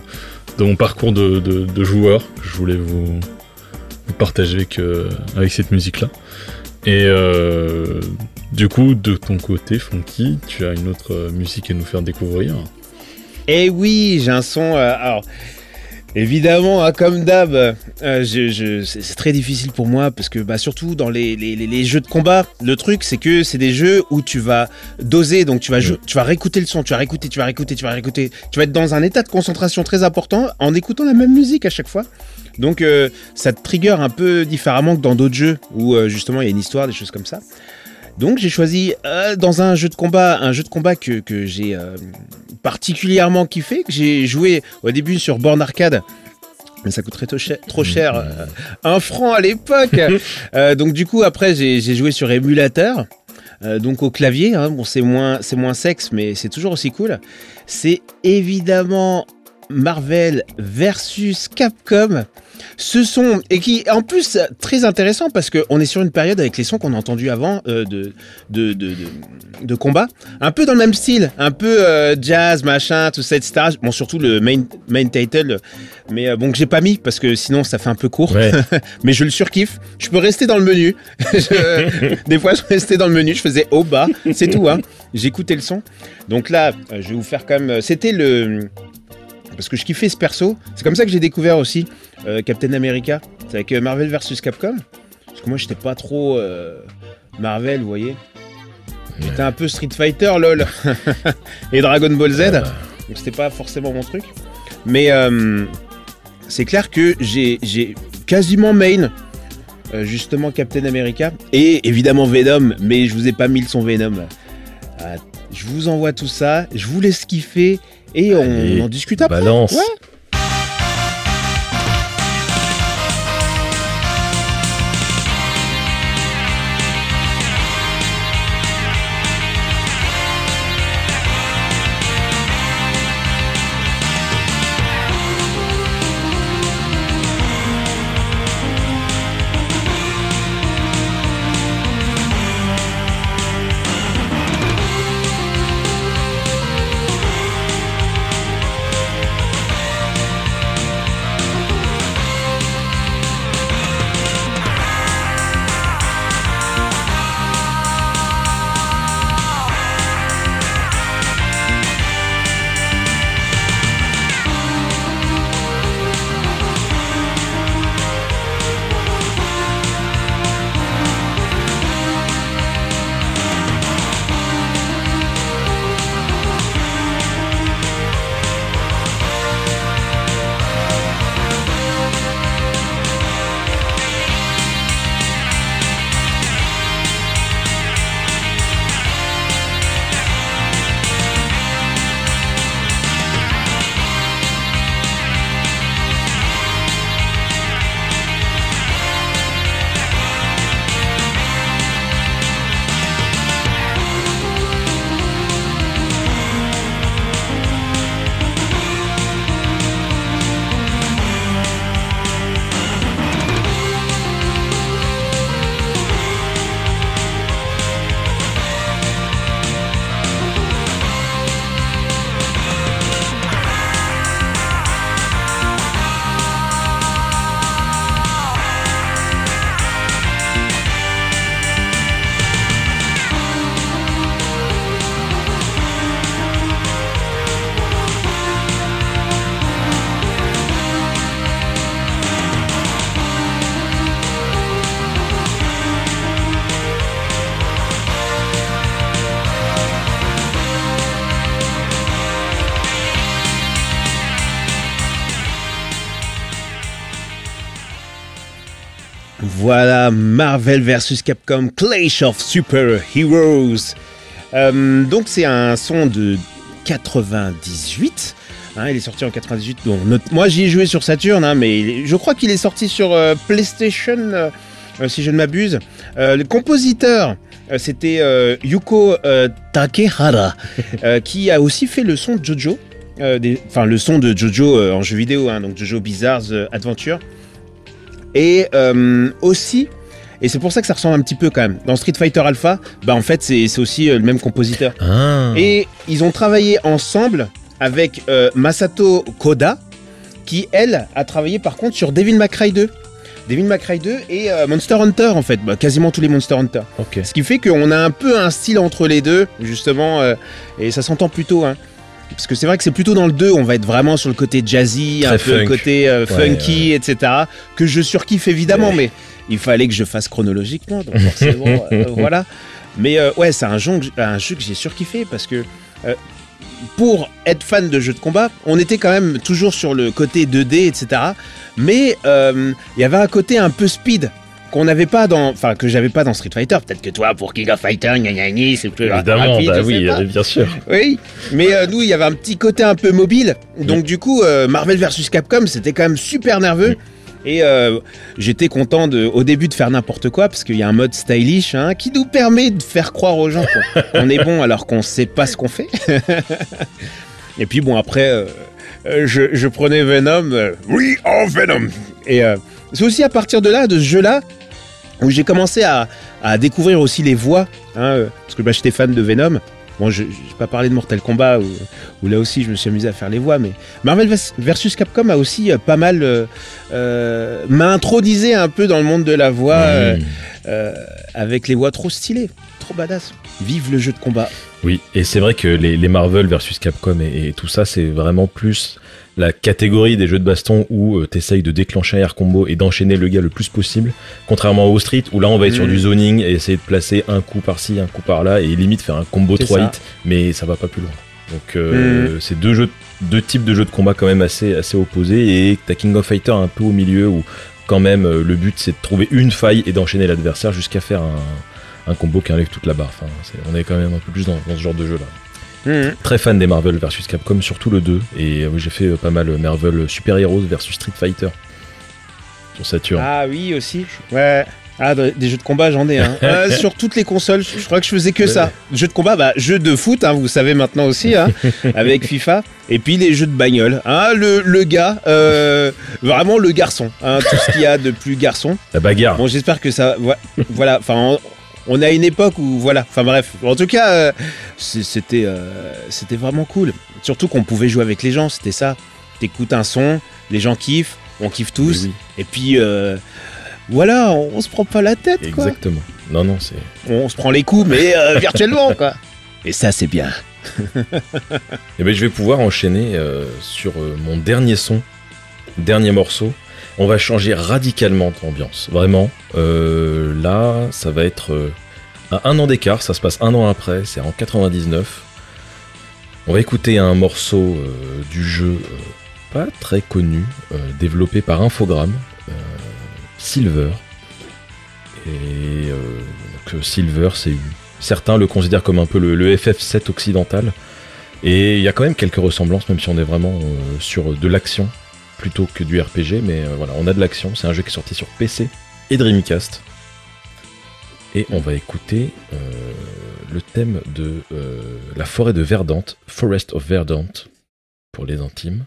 D: mon parcours de, joueur je voulais vous, partager avec, euh, avec cette musique-là. Et euh, du coup, de ton côté, Funky, tu as une autre euh, musique à nous faire découvrir.
E: Eh oui, j'ai un son. alors, évidemment, hein, comme d'hab, euh, c'est très difficile pour moi parce que, bah, surtout dans les, jeux de combat, le truc, c'est que c'est des jeux où tu vas doser, donc tu vas, tu vas réécouter le son, tu vas réécouter, tu vas réécouter, tu vas réécouter. Tu vas être dans un état de concentration très important en écoutant la même musique à chaque fois. Donc, euh, ça te trigger un peu différemment que dans d'autres jeux où euh, justement il y a une histoire, des choses comme ça. Donc j'ai choisi euh, dans un jeu de combat, un jeu de combat que, que j'ai euh, particulièrement kiffé, que j'ai joué au début sur borne arcade. Mais ça coûterait trop cher, trop cher euh, un franc à l'époque. Euh, donc du coup après j'ai joué sur émulateur, euh, donc au clavier. hein. Bon c'est moins c'est moins sexe mais c'est toujours aussi cool. C'est évidemment Marvel versus Capcom. Ce son, et qui en plus très intéressant parce qu'on est sur une période avec les sons qu'on a entendus avant euh, de, de, de, de, combat, un peu dans le même style, un peu euh, jazz, machin, tout ça, etc. Bon, surtout le main, main title, mais euh, bon, que j'ai pas mis parce que sinon ça fait un peu court,
C: Ouais.
E: mais je le surkiffe. Je peux rester dans le menu. Je- des fois, je restais dans le menu, je faisais haut, bas, c'est tout. Hein. J'écoutais le son. Donc là, je vais vous faire quand même. C'était le. Parce que je kiffais ce perso. C'est comme ça que j'ai découvert aussi euh, Captain America. C'est avec euh, Marvel vs Capcom. Parce que moi, j'étais pas trop euh, Marvel, vous voyez. J'étais un peu Street Fighter, lol. Et Dragon Ball Z.
C: Ah
E: Donc c'était pas forcément mon truc. Mais euh, c'est clair que j'ai quasiment main justement Captain America et évidemment Venom, mais je vous ai pas mis le son Venom. Je vous envoie tout ça, je vous laisse kiffer et on
C: Allez,
E: en discute après.
C: Balance.
E: Ouais. Marvel vs Capcom Clash of Super Heroes. Euh, donc c'est un son de 98. hein, il est sorti en 98. Donc, notre- moi j'y ai joué sur Saturn, hein, mais je crois qu'il est sorti sur euh, PlayStation, euh, si je ne m'abuse. Le compositeur, c'était Yuko Takehara, qui a aussi fait le son de Jojo. Enfin, le son de Jojo en jeu vidéo, hein, donc Jojo Bizarre Adventure. Et euh, aussi, et c'est pour ça que ça ressemble un petit peu quand même, dans Street Fighter Alpha, bah en fait c'est aussi euh, le même compositeur.
C: Ah.
E: Et ils ont travaillé ensemble avec euh, Masato Koda, qui elle a travaillé par contre sur Devil May Cry 2. Devil May Cry 2 et euh, Monster Hunter en fait, bah, quasiment tous les Monster Hunter. Ce qui fait qu'on a un peu un style entre les deux, justement, euh, et ça s'entend plutôt. Hein. Parce que c'est vrai que c'est plutôt dans le 2, on va être vraiment sur le côté jazzy,
C: Très
E: un peu le côté euh,
C: Ouais,
E: funky, etc. Que je surkiffe évidemment, mais il fallait que je fasse chronologiquement, donc forcément, euh, voilà. Mais euh, ouais, c'est un jeu, que j'- un jeu que j'ai surkiffé parce que pour être fan de jeux de combat, on était quand même toujours sur le côté 2D, etc. Mais il y avait un côté un peu speed qu'on n'avait pas dans, enfin que j'avais pas dans Street Fighter. Peut-être que toi, pour King of Fighter, c'est plus
C: Évidemment,
E: rapide,
C: bah oui,
E: pas.
C: euh, bien sûr.
E: Oui, mais euh, nous, il y avait un petit côté un peu mobile. Donc, du coup, euh, Marvel vs Capcom, c'était quand même super nerveux. Et euh, j'étais content de, au début de faire n'importe quoi parce qu'il y a un mode stylish hein, qui nous permet de faire croire aux gens qu'on est bon alors qu'on sait pas ce qu'on fait. Et puis bon après, euh, je, je prenais Venom, euh, oui, oh Venom. Et c'est aussi à partir de là, de ce jeu-là, où j'ai commencé à, à découvrir aussi les voix, hein, euh, parce que bah, j'étais fan de Venom. Bon, je n'ai pas parlé de Mortal Kombat, où, où là aussi je me suis amusé à faire les voix, mais Marvel vs- Capcom a aussi euh, pas mal euh, m'a intronisé un peu dans le monde de la voix, euh,
C: Mmh.
E: euh, avec les voix trop stylées, trop badass. Vive le jeu de combat.
C: Oui, et c'est vrai que les, les Marvel versus Capcom et, et tout ça, c'est vraiment plus la catégorie des jeux de baston où tu t'essayes de déclencher un air combo et d'enchaîner le gars le plus possible. Contrairement au Street où là on va être sur
E: Mm.
C: du zoning et essayer de placer un coup par-ci, un coup par-là et limite faire un combo
E: C'est
C: 3
E: ça.
C: hits, mais ça va pas plus loin. Donc euh, c'est deux jeux, deux types de jeux de combat quand même assez, assez opposés et t'as King of Fighter un peu au milieu où quand même euh, le but c'est de trouver une faille et d'enchaîner l'adversaire jusqu'à faire un, un combo qui enlève toute la barre. Enfin, on est quand même un peu plus dans, dans ce genre de jeu là.
E: Mhm.
C: Très fan des Marvel versus Capcom, surtout le 2. Et euh, oui, j'ai fait euh, pas mal euh, Marvel Super Heroes versus Street Fighter sur Saturn.
E: Ah oui, aussi. Ouais. Ah, de- des jeux de combat, j'en ai. Hein. Euh, sur toutes les consoles, je, je crois que je faisais que
C: Ouais.
E: ça. Jeux de combat, bah, jeux de foot, hein, vous savez maintenant aussi, hein, avec FIFA. Et puis les jeux de bagnole. Hein, le, le gars, euh, vraiment le garçon. Hein, tout ce qu'il y a de plus garçon.
C: La bagarre.
E: Bon, j'espère que ça. voi- Voilà. Enfin, on, a une époque où. Voilà. Enfin, bref. En tout cas, euh, c'était euh, c'était vraiment cool. Surtout qu'on pouvait jouer avec les gens. C'était ça. T'écoutes un son, les gens kiffent, on kiffe tous.
C: Oui,
E: Et puis. euh, voilà, on, on se prend pas la tête, quoi.
C: Exactement. Non, non, c'est.
E: On se prend les coups, mais virtuellement, quoi. Et ça, c'est bien.
C: Eh ben, je vais pouvoir enchaîner sur mon dernier son, dernier morceau. On va changer radicalement d'ambiance. Vraiment. Euh, là, ça va être euh, à un an d'écart. Ça se passe un an après. C'est en 99. On va écouter un morceau euh, du jeu euh, pas très connu, euh, développé par Infogrames, euh, Silver. Et euh, donc, euh, Silver, c'est certains le considèrent comme un peu le, le FF7 occidental. Et il y a quand même quelques ressemblances, même si on est vraiment euh, sur de l'action plutôt que du RPG. Mais euh, voilà, on a de l'action. C'est un jeu qui est sorti sur PC et Dreamcast. Et on va écouter euh, le thème de euh, la forêt de Verdante, Forest of Verdant, pour les intimes.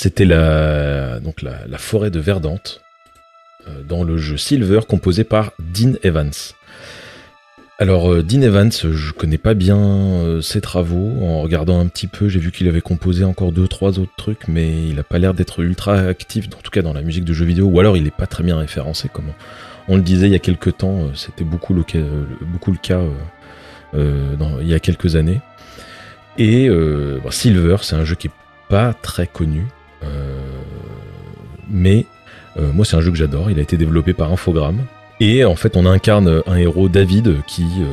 C: C'était la, la, forêt de Verdante euh, dans le jeu Silver composé par Dean Evans. Alors euh, Dean Evans, je connais pas bien euh, ses travaux. En regardant un petit peu, j'ai vu qu'il avait composé encore deux trois autres trucs, mais il a pas l'air d'être ultra actif, en tout cas dans la musique de jeux vidéo, ou alors il est pas très bien référencé. Comme on, le disait il y a quelques temps, c'était beaucoup le cas, il y a quelques années. Et bon, Silver, c'est un jeu qui est pas très connu, mais euh, moi c'est un jeu que j'adore. Il a été développé par Infogrames. Et en fait, on incarne un héros, David, qui euh,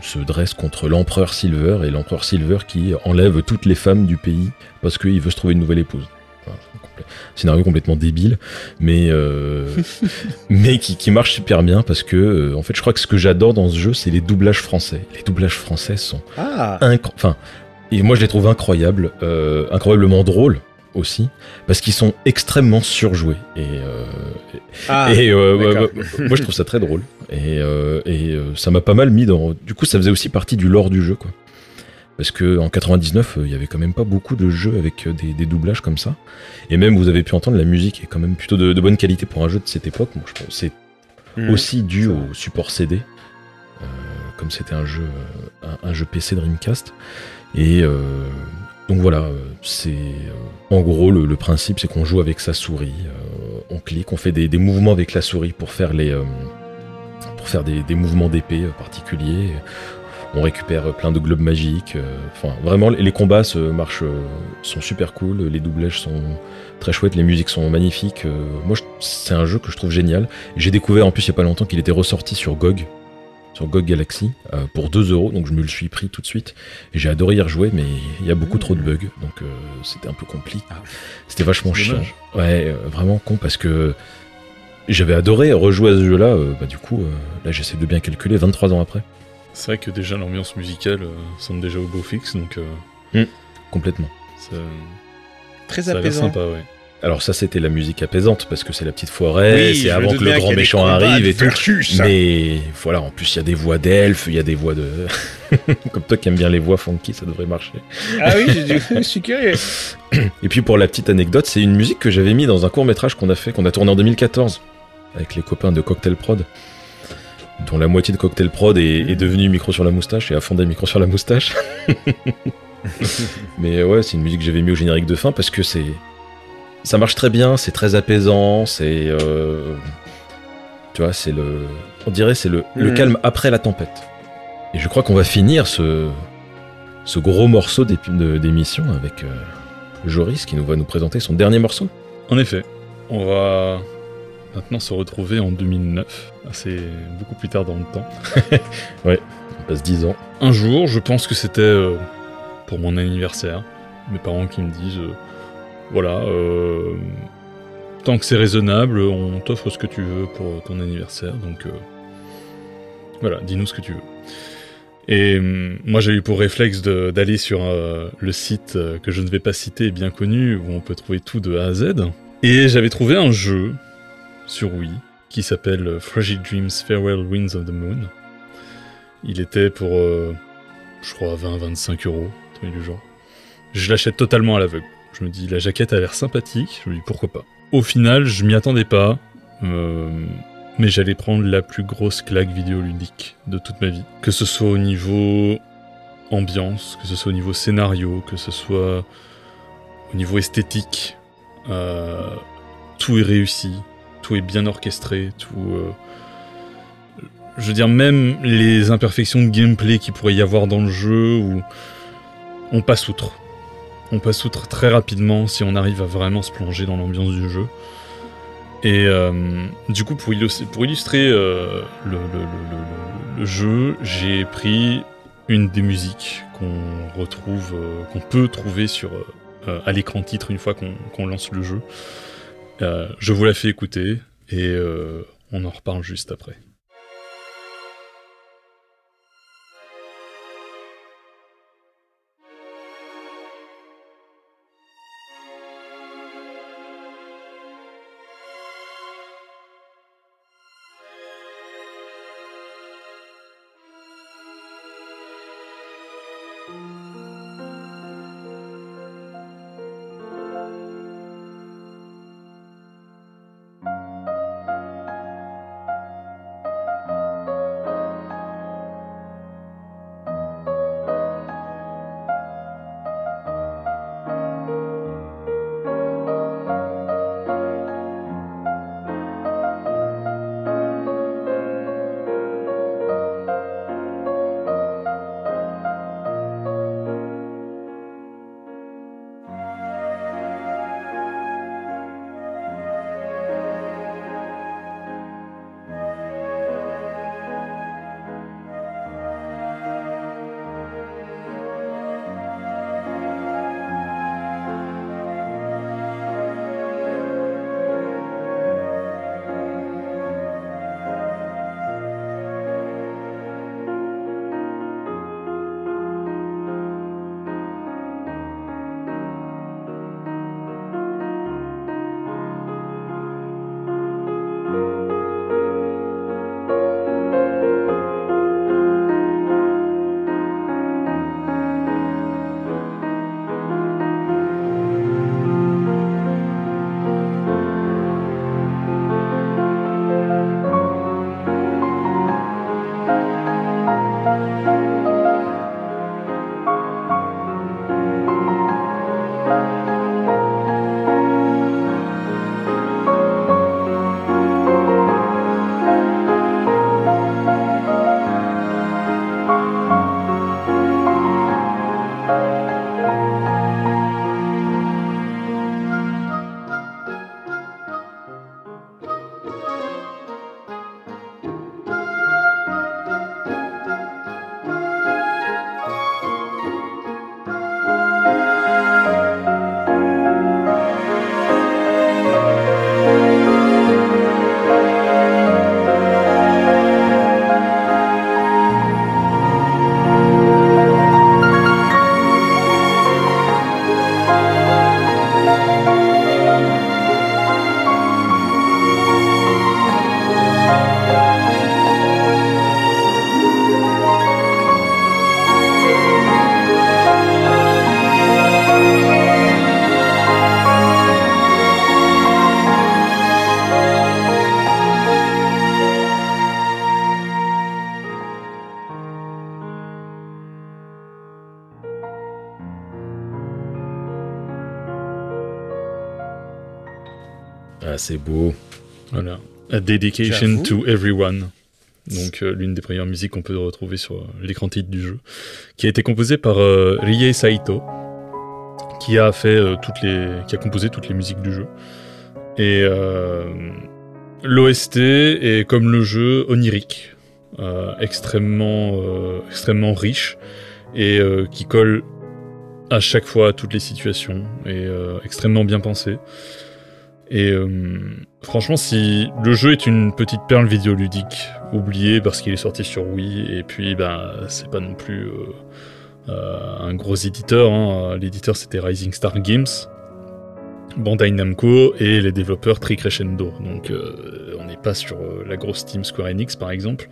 C: se dresse contre l'empereur Silver, et l'empereur Silver qui enlève toutes les femmes du pays parce qu'il veut se trouver une nouvelle épouse. Enfin, scénario complètement débile, mais, euh, mais qui, qui marche super bien parce que, euh, en fait, je crois que ce que j'adore dans ce jeu, c'est les doublages français. Les doublages français sont
E: Ah,
C: enfin, et moi je les trouve incroyables, euh, incroyablement drôles aussi, parce qu'ils sont extrêmement surjoués. Et, euh,
E: ah
C: et euh, moi je trouve ça très drôle. Et, euh, et ça m'a pas mal mis dans. Du coup, ça faisait aussi partie du lore du jeu, quoi. Parce que en 99, euh, il y avait quand même pas beaucoup de jeux avec des, des doublages comme ça. Et même, vous avez pu entendre, la musique est quand même plutôt de, de bonne qualité pour un jeu de cette époque. Moi, je pense c'est
E: Mhm.
C: aussi dû au support CD, comme c'était un jeu, un, un jeu PC Dreamcast. Et euh, donc voilà, euh, c'est euh, en gros le, principe, c'est qu'on joue avec sa souris, euh, on clique, on fait des, mouvements avec la souris pour faire les, pour faire des, mouvements d'épée particuliers. On récupère plein de globes magiques. Enfin, vraiment, les combats se marchent, sont super cool. Les doublages sont très chouettes. Les musiques sont magnifiques. moi, c'est un jeu que je trouve génial. J'ai découvert en plus il y a pas longtemps qu'il était ressorti sur GOG, sur GOG Galaxy, euh, pour 2 euros. Donc je me le suis pris tout de suite. J'ai adoré y rejouer, mais il y a beaucoup trop de bugs. Donc euh, c'était un peu compliqué. C'était vachement chiant.
D: dommage.
C: Ouais, euh, vraiment con parce que j'avais adoré rejouer à ce jeu-là. euh, bah, du coup, euh, là j'essaie de bien calculer 23 ans après.
D: C'est vrai que déjà l'ambiance musicale euh, semble déjà au beau fixe, donc euh,
C: Complètement.
D: ça,
E: Très
D: ça a l'air
E: apaisant.
D: sympa, ouais.
C: Alors ça c'était la musique apaisante parce que c'est la petite forêt,
E: Oui,
C: c'est avant que le grand méchant arrive et tout.
E: vertus.
C: Mais voilà, en plus il y a des voix d'elfes, il y a des voix de... Comme toi qui aimes bien les voix funky, ça devrait marcher.
E: Ah oui, je suis curieux.
C: Et puis pour la petite anecdote, c'est une musique que j'avais mis dans un court métrage qu'on a fait, qu'on a tourné en 2014 avec les copains de Cocktail Prod, dont la moitié de Cocktail Prod est, est devenue micro sur la moustache et a fondé micro sur la moustache. Mais ouais, c'est une musique que j'avais mis au générique de fin parce que c'est ça marche très bien, c'est très apaisant, c'est euh, tu vois, c'est le on dirait c'est le, le
E: Mhm.
C: calme après la tempête. Et je crois qu'on va finir ce ce gros morceau d'émission avec euh, Joris qui nous va nous présenter son dernier morceau.
D: En effet, on va maintenant se retrouver en 2009, assez beaucoup plus tard dans le temps.
C: On passe 10 ans.
D: Un jour, je pense que c'était euh, pour mon anniversaire, mes parents qui me disent euh, voilà, euh, tant que c'est raisonnable, on t'offre ce que tu veux pour ton anniversaire, donc euh, voilà, dis-nous ce que tu veux. Et hum, moi, j'ai eu pour réflexe d'aller sur euh, le site euh, que je ne vais pas citer, bien connu, où on peut trouver tout de A à Z. Et j'avais trouvé un jeu sur Wii qui s'appelle euh, Fragile Dreams Farewell Winds of the Moon. Il était pour, euh, je crois, 20-25 euros, du genre. Je l'achète totalement à l'aveugle. Je me dis, la jaquette a l'air sympathique, je me dis pourquoi pas. Au final, je m'y attendais pas, euh, mais j'allais prendre la plus grosse claque vidéoludique de toute ma vie. Que ce soit au niveau ambiance, que ce soit au niveau scénario, que ce soit au niveau esthétique, euh, tout est réussi, tout est bien orchestré, tout. euh, je veux dire, même les imperfections de gameplay qu'il pourrait y avoir dans le jeu, on passe outre. On passe outre très rapidement si on arrive à vraiment se plonger dans l'ambiance du jeu. Et euh, du coup, pour illustrer, euh, le, jeu, j'ai pris une des musiques qu'on retrouve, euh, qu'on peut trouver sur, à l'écran titre une fois qu'on lance le jeu. Je vous la fais écouter et on en reparle juste après.
C: C'est beau.
D: Voilà. A Dedication to Everyone. Donc, euh, l'une des premières musiques qu'on peut retrouver sur euh, l'écran titre du jeu. Qui a été composée par euh, Rie Saito. Qui a fait euh, toutes les. qui a composé toutes les musiques du jeu. Et euh, l'OST est comme le jeu onirique. euh, extrêmement, euh, extrêmement riche. Et euh, qui colle à chaque fois à toutes les situations. Et euh, extrêmement bien pensé. Et euh, franchement, si le jeu est une petite perle vidéoludique, oubliée parce qu'il est sorti sur Wii, et puis ben c'est pas non plus euh, euh, un gros éditeur. hein. L'éditeur c'était Rising Star Games, Bandai Namco et les développeurs Tricrescendo. Donc on n'est pas sur la grosse team Square Enix par exemple.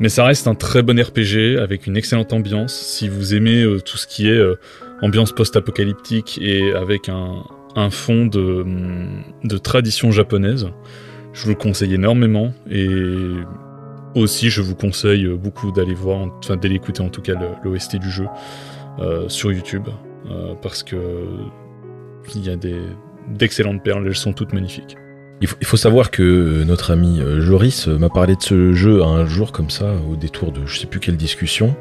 D: Mais ça reste un très bon RPG avec une excellente ambiance. Si vous aimez tout ce qui est ambiance post-apocalyptique et avec un, un fond de, tradition japonaise, je vous le conseille énormément. Et aussi, je vous conseille beaucoup d'aller voir, enfin d'aller écouter en tout cas l'OST du jeu euh, sur YouTube. euh, parce que il y a des d'excellentes perles, elles sont toutes magnifiques.
C: Il faut, il faut savoir que notre ami euh, Joris m'a parlé de ce jeu un jour comme ça, au détour de je sais plus quelle discussion,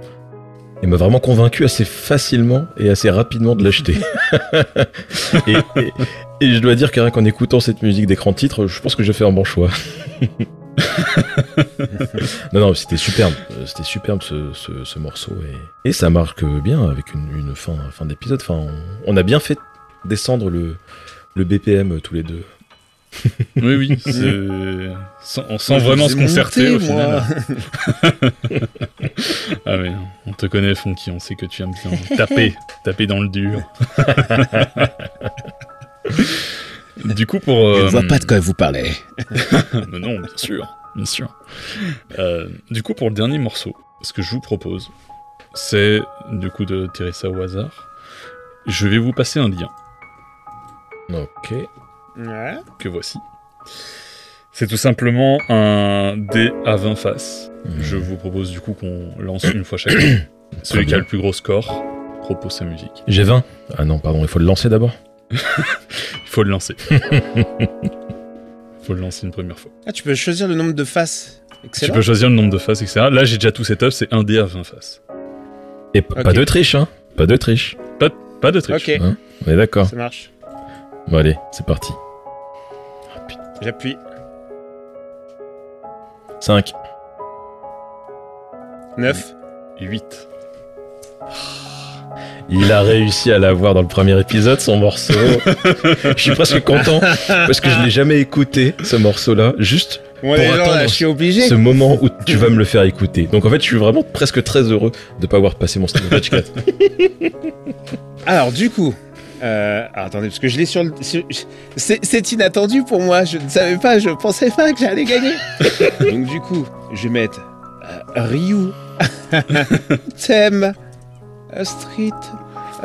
C: et m'a vraiment convaincu assez facilement et assez rapidement de l'acheter. et, et- et je dois dire que rien qu'en écoutant cette musique d'écran titre, je pense que j'ai fait un bon choix. non, non, c'était superbe. Euh, C'était superbe ce, ce- ce morceau. Et, et ça marque bien avec une, une fin, fin d'épisode. Enfin, on, on a bien fait descendre le, le BPM tous les deux.
D: Oui, oui, c'est- on sent
E: Moi, je
D: vraiment se concerter au final. Ah oui, on te connaît, Funky, on sait que tu aimes bien taper, taper dans le dur. du coup, pour.
E: Je
D: euh,
E: ne vois pas de quoi vous parlez.
D: Mais non, bien sûr, bien sûr. Euh, du coup, pour le dernier morceau, ce que je vous propose, c'est du coup de tirer ça au hasard. Je vais vous passer un lien
C: Ok.
E: Ouais.
D: que voici. C'est tout simplement un dé à 20 faces.
C: Mhm.
D: Je vous propose du coup qu'on lance une fois chacun. Celui qui a le plus gros score propose sa musique.
C: J'ai 20. Ah non, pardon, il faut le lancer d'abord.
D: Il faut le lancer. Il faut le lancer une première fois.
E: Ah, tu peux choisir le nombre de faces.
D: Tu peux choisir le nombre de faces, etc. Là, j'ai déjà tout setup, c'est un dé à 20 faces.
C: Et pas de triche, hein Pas de triche.
D: Pas de triche.
E: Ok,
C: On est d'accord.
E: ça marche.
C: Bon, allez, c'est parti.
E: J'appuie.
C: 5.
E: 9.
D: 8.
C: Il a réussi à l'avoir dans le premier épisode, son morceau. je suis presque content parce que je l'ai jamais écouté, ce morceau-là. Juste Pour
E: là,
C: attendre
E: je suis obligé.
C: ce moment où tu vas me le faire écouter. Donc en fait, je suis vraiment presque très heureux de pas avoir passé mon Street Fighter 4.
E: Alors, du coup. Euh, attendez, parce que je l'ai sur le. sur- C'est inattendu pour moi. Je ne savais pas, je pensais pas que j'allais gagner. Donc, du coup, je vais mettre euh, Ryu, thème euh, Street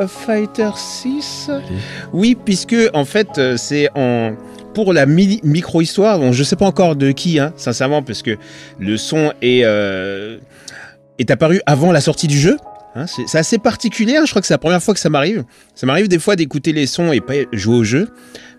E: Fighter 6. Oui, puisque en fait, euh, c'est en pour la mini- micro-histoire. Bon, je sais pas encore de qui, hein, sincèrement, parce que le son est euh, est apparu avant la sortie du jeu. Hein, c'est assez particulier. hein, je crois que c'est la première fois que ça m'arrive. Ça m'arrive des fois d'écouter les sons et pas jouer au jeu.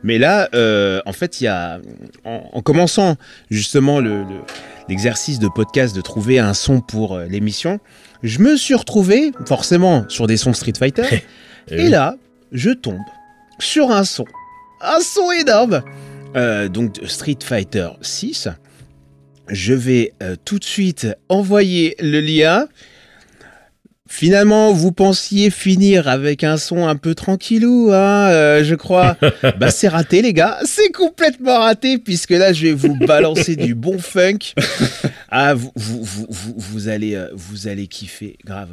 E: Mais là, euh, en fait, il y a en, en commençant justement le- le- l'exercice de podcast de trouver un son pour euh, l'émission, je me suis retrouvé forcément sur des sons Street Fighter. Et là, je tombe sur un son. Un son énorme Euh, Donc Street Fighter 6. Je vais euh, tout de suite envoyer le lien. Finalement, vous pensiez finir avec un son un peu tranquillou, hein, euh, je crois. bah, c'est raté, les gars. C'est complètement raté, puisque là, je vais vous balancer du bon funk. Ah, vous, vous, vous, allez, euh, vous allez kiffer, grave.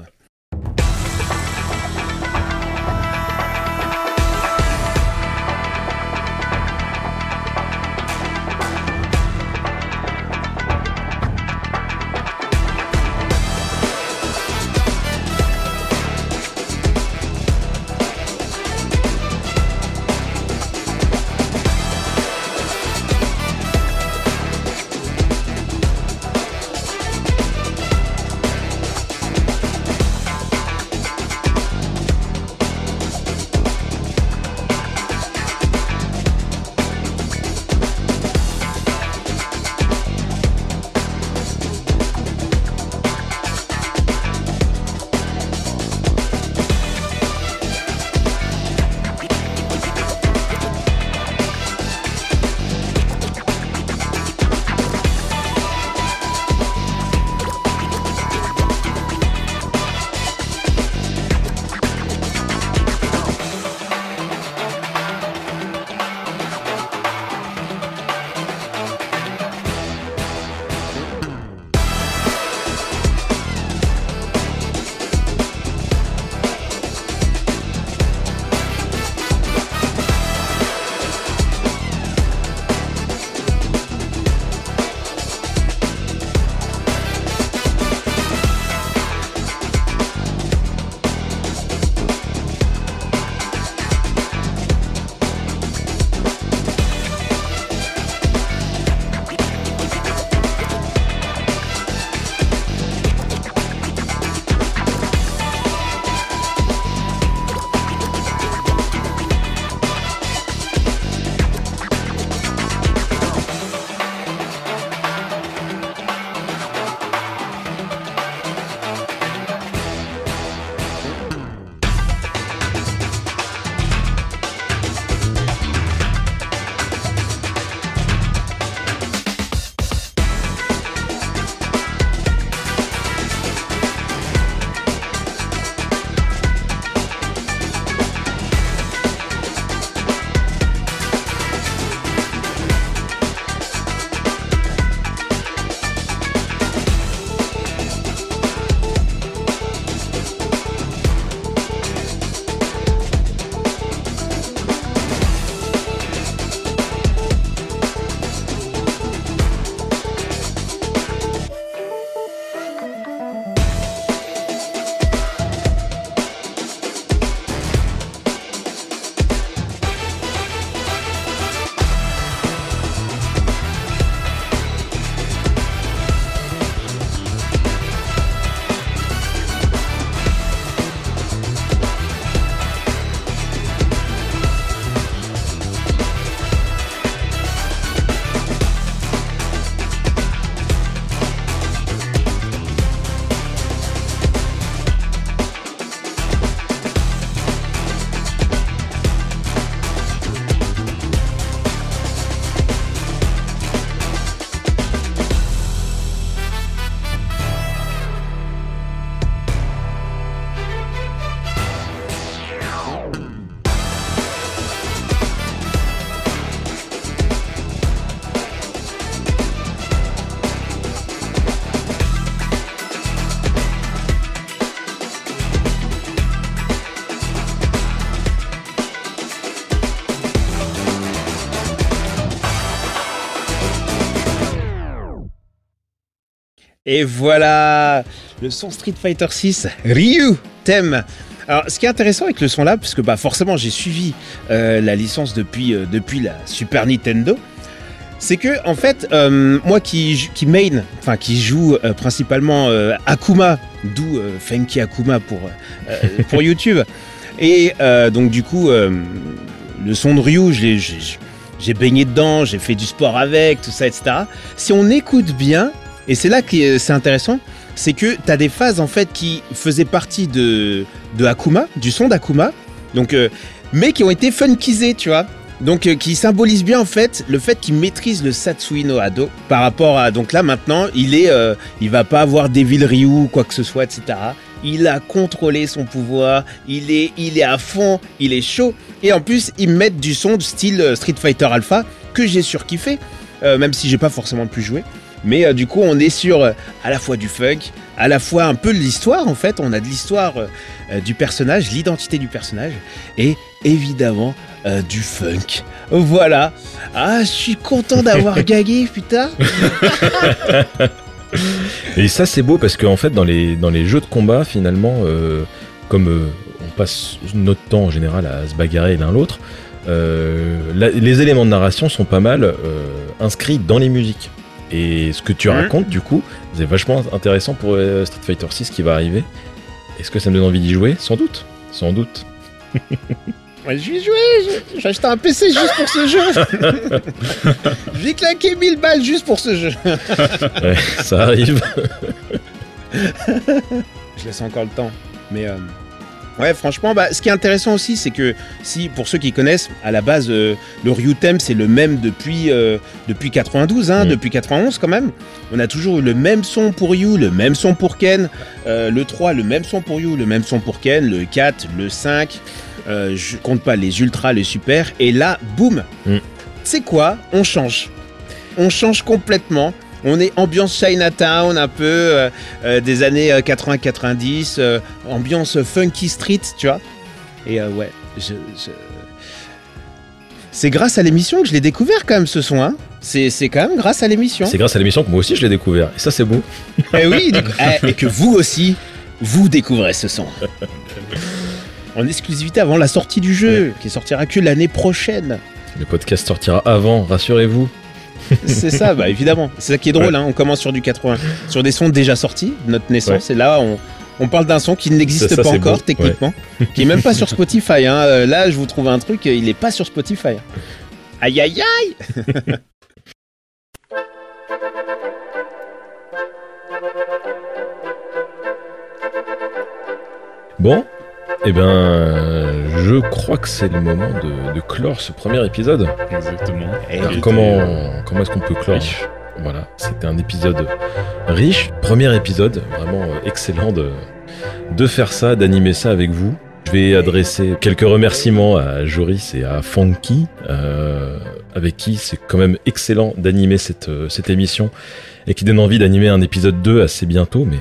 E: Et voilà le son Street Fighter 6 Ryu thème. Alors, ce qui est intéressant avec le son là, parce que bah, forcément j'ai suivi euh, la licence depuis, euh, depuis la Super Nintendo, c'est que en fait, euh, moi qui, qui main, enfin qui joue principalement Akuma, d'où Funky Akuma pour, pour YouTube, et donc du coup, le son de Ryu, j'ai baigné dedans, j'ai fait du sport avec, tout ça, etc. Si on écoute bien, et c'est là que c'est intéressant, c'est que tu as des phases en fait qui faisaient partie de, Akuma, du son d'Akuma, donc, euh, mais qui ont été funkisées, tu vois. Donc euh, qui symbolise bien en fait le fait qu'il maîtrise le Satsui no Hado par rapport à donc là maintenant il est euh, il va pas avoir Devil Ryu ou quoi que ce soit etc. Il a contrôlé son pouvoir, il est il est à fond, il est chaud et en plus ils mettent du son de style Street Fighter Alpha que j'ai surkiffé même si j'ai pas forcément pu jouer. Mais euh, du coup on est sur euh, à la fois du funk, à la fois un peu de l'histoire en fait, on a de l'histoire euh, du personnage, l'identité du personnage et évidemment du funk. Voilà. Ah, je suis content d'avoir gagué, putain.
C: Et ça, c'est beau parce qu'en fait, dans les, dans les jeux de combat, finalement, comme on passe notre temps en général à se bagarrer l'un l'autre, la- les éléments de narration sont pas mal inscrits dans les musiques. Et ce que tu
E: Mhm.
C: racontes, du coup, c'est vachement intéressant pour euh, Street Fighter 6 qui va arriver. Est-ce que ça me donne envie d'y jouer? Sans doute. Sans doute.
E: Ouais, je vais jouer, j'ai acheté un PC juste pour ce jeu. je vais claquer 1000 balles juste pour ce jeu.
C: Ouais, ça arrive.
E: Je laisse encore le temps. Mais euh, ouais, franchement, bah, ce qui est intéressant aussi, c'est que si, pour ceux qui connaissent, à la base, euh, le Ryu theme, c'est le même depuis, euh, depuis 92, hein,
C: Mm.
E: depuis 91 quand même. On a toujours eu le même son pour Ryu, le même son pour Ken. Euh, le 3, le même son pour Ryu, le même son pour Ken. Le 4, le 5. Euh, je compte pas les ultras, les super. Et là, boum
C: Mm.
E: C'est quoi? On change. On change complètement. On est ambiance Chinatown, un peu euh, euh, des années euh, 80-90, euh, ambiance funky street, tu vois. Et euh, ouais, je, je- c'est grâce à l'émission que je l'ai découvert quand même ce son. Hein. C'est c'est quand même grâce à l'émission.
C: C'est grâce à l'émission que moi aussi je l'ai découvert. Et ça, c'est beau.
E: Eh oui, eh, et que vous aussi, vous découvrez ce son. En exclusivité avant la sortie du jeu, qui sortira que l'année prochaine.
C: Le podcast sortira avant, rassurez-vous.
E: C'est ça, bah évidemment. C'est ça qui est drôle, hein. on commence sur du 80, sur des sons déjà sortis de notre naissance, et là on, on parle d'un son qui n'existe pas encore
C: beau,
E: techniquement, qui est même pas sur Spotify. Hein. Euh, Là je vous trouve un truc, il est pas sur Spotify. Aïe aïe aïe
C: Bon, eh ben, euh, je crois que c'est le moment de, de clore ce premier épisode.
D: Exactement.
E: Et
C: Alors,
D: était,
C: comment, comment est-ce qu'on peut clore
D: riche.
C: Voilà, c'était un épisode riche, premier épisode, vraiment euh, excellent de, de faire ça, d'animer ça avec vous. Je vais adresser quelques remerciements à Joris et à Funky, euh, avec qui c'est quand même excellent d'animer cette, euh, cette émission et qui donne envie d'animer un épisode 2 assez bientôt, mais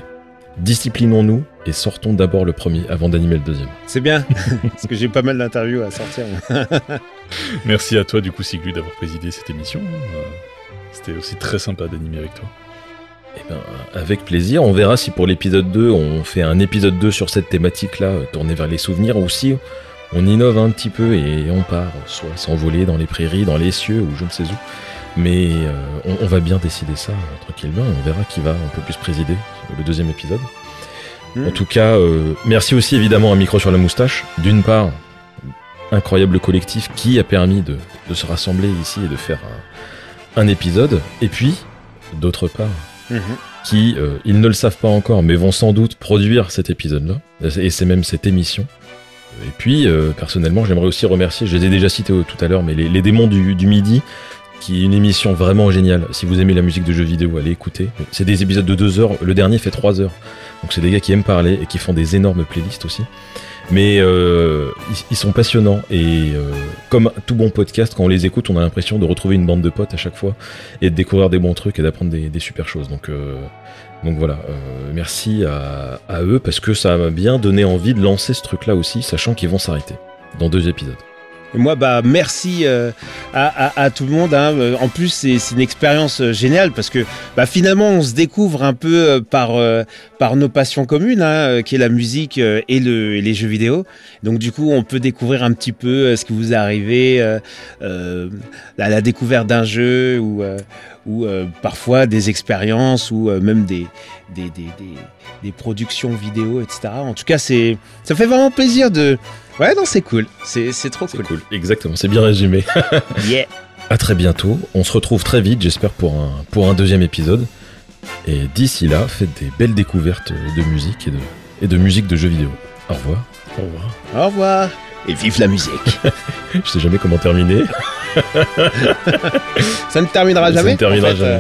C: disciplinons-nous et sortons d'abord le premier avant d'animer le deuxième.
E: C'est bien, parce que j'ai pas mal d'interviews à sortir.
D: Merci à toi, du coup, Siglu, d'avoir présidé cette émission. Euh, C'était aussi très sympa d'animer avec toi.
C: Eh ben, avec plaisir. On verra si pour l'épisode 2, on fait un épisode 2 sur cette thématique-là, euh, tourné vers les souvenirs, ou si on innove un petit peu et on part soit s'envoler dans les prairies, dans les cieux, ou je ne sais où. Mais euh, on, on va bien décider ça tranquillement on verra qui va un peu plus présider le deuxième épisode.
E: Mm.
C: En tout cas, euh, merci aussi évidemment à Micro sur la moustache. D'une part, incroyable collectif qui a permis de, de se rassembler ici et de faire un, un épisode. Et puis, d'autre part,
E: Mhm.
C: qui, euh, ils ne le savent pas encore, mais vont sans doute produire cet épisode-là, et c'est même cette émission. Et puis, euh, personnellement, j'aimerais aussi remercier, je les ai déjà cités tout à l'heure, mais les, les démons du, du midi, qui est une émission vraiment géniale. Si vous aimez la musique de jeux vidéo, allez écouter. C'est des épisodes de 2 heures, le dernier fait 3 heures. Donc c'est des gars qui aiment parler et qui font des énormes playlists aussi. Mais euh, ils, sont passionnants et euh, comme tout bon podcast, quand on les écoute, on a l'impression de retrouver une bande de potes à chaque fois et de découvrir des bons trucs et d'apprendre des, super choses. Donc, euh, voilà, merci à, à eux parce que ça m'a bien donné envie de lancer ce truc-là aussi, sachant qu'ils vont s'arrêter dans deux épisodes.
E: Et moi, bah, merci euh, à, à- à tout le monde. hein. Euh, En plus, c'est une expérience euh, géniale parce que bah, finalement, on se découvre un peu euh, par, euh, par nos passions communes, hein, qui est la musique et, le, et les jeux vidéo. Donc, du coup, on peut découvrir un petit peu ce qui vous est arrivé, la, la découverte d'un jeu ou, ou parfois des expériences ou même des, des, des, des, des productions vidéo, etc. En tout cas, ça fait vraiment plaisir de. Ouais, non, c'est cool. C'est c'est trop
C: C'est
E: cool.
C: cool. Exactement, c'est bien résumé.
E: Yeah.
C: À très bientôt. On se retrouve très vite, j'espère, pour un, pour un deuxième épisode. Et d'ici là, faites des belles découvertes de musique et de, et de musique de jeux vidéo. Au revoir.
D: Au revoir.
E: Au revoir. Et vive la musique.
C: Je sais jamais comment terminer.
E: Ça ne terminera
C: Ça ne
E: jamais.
C: terminera
E: en fait,
C: jamais.
E: euh,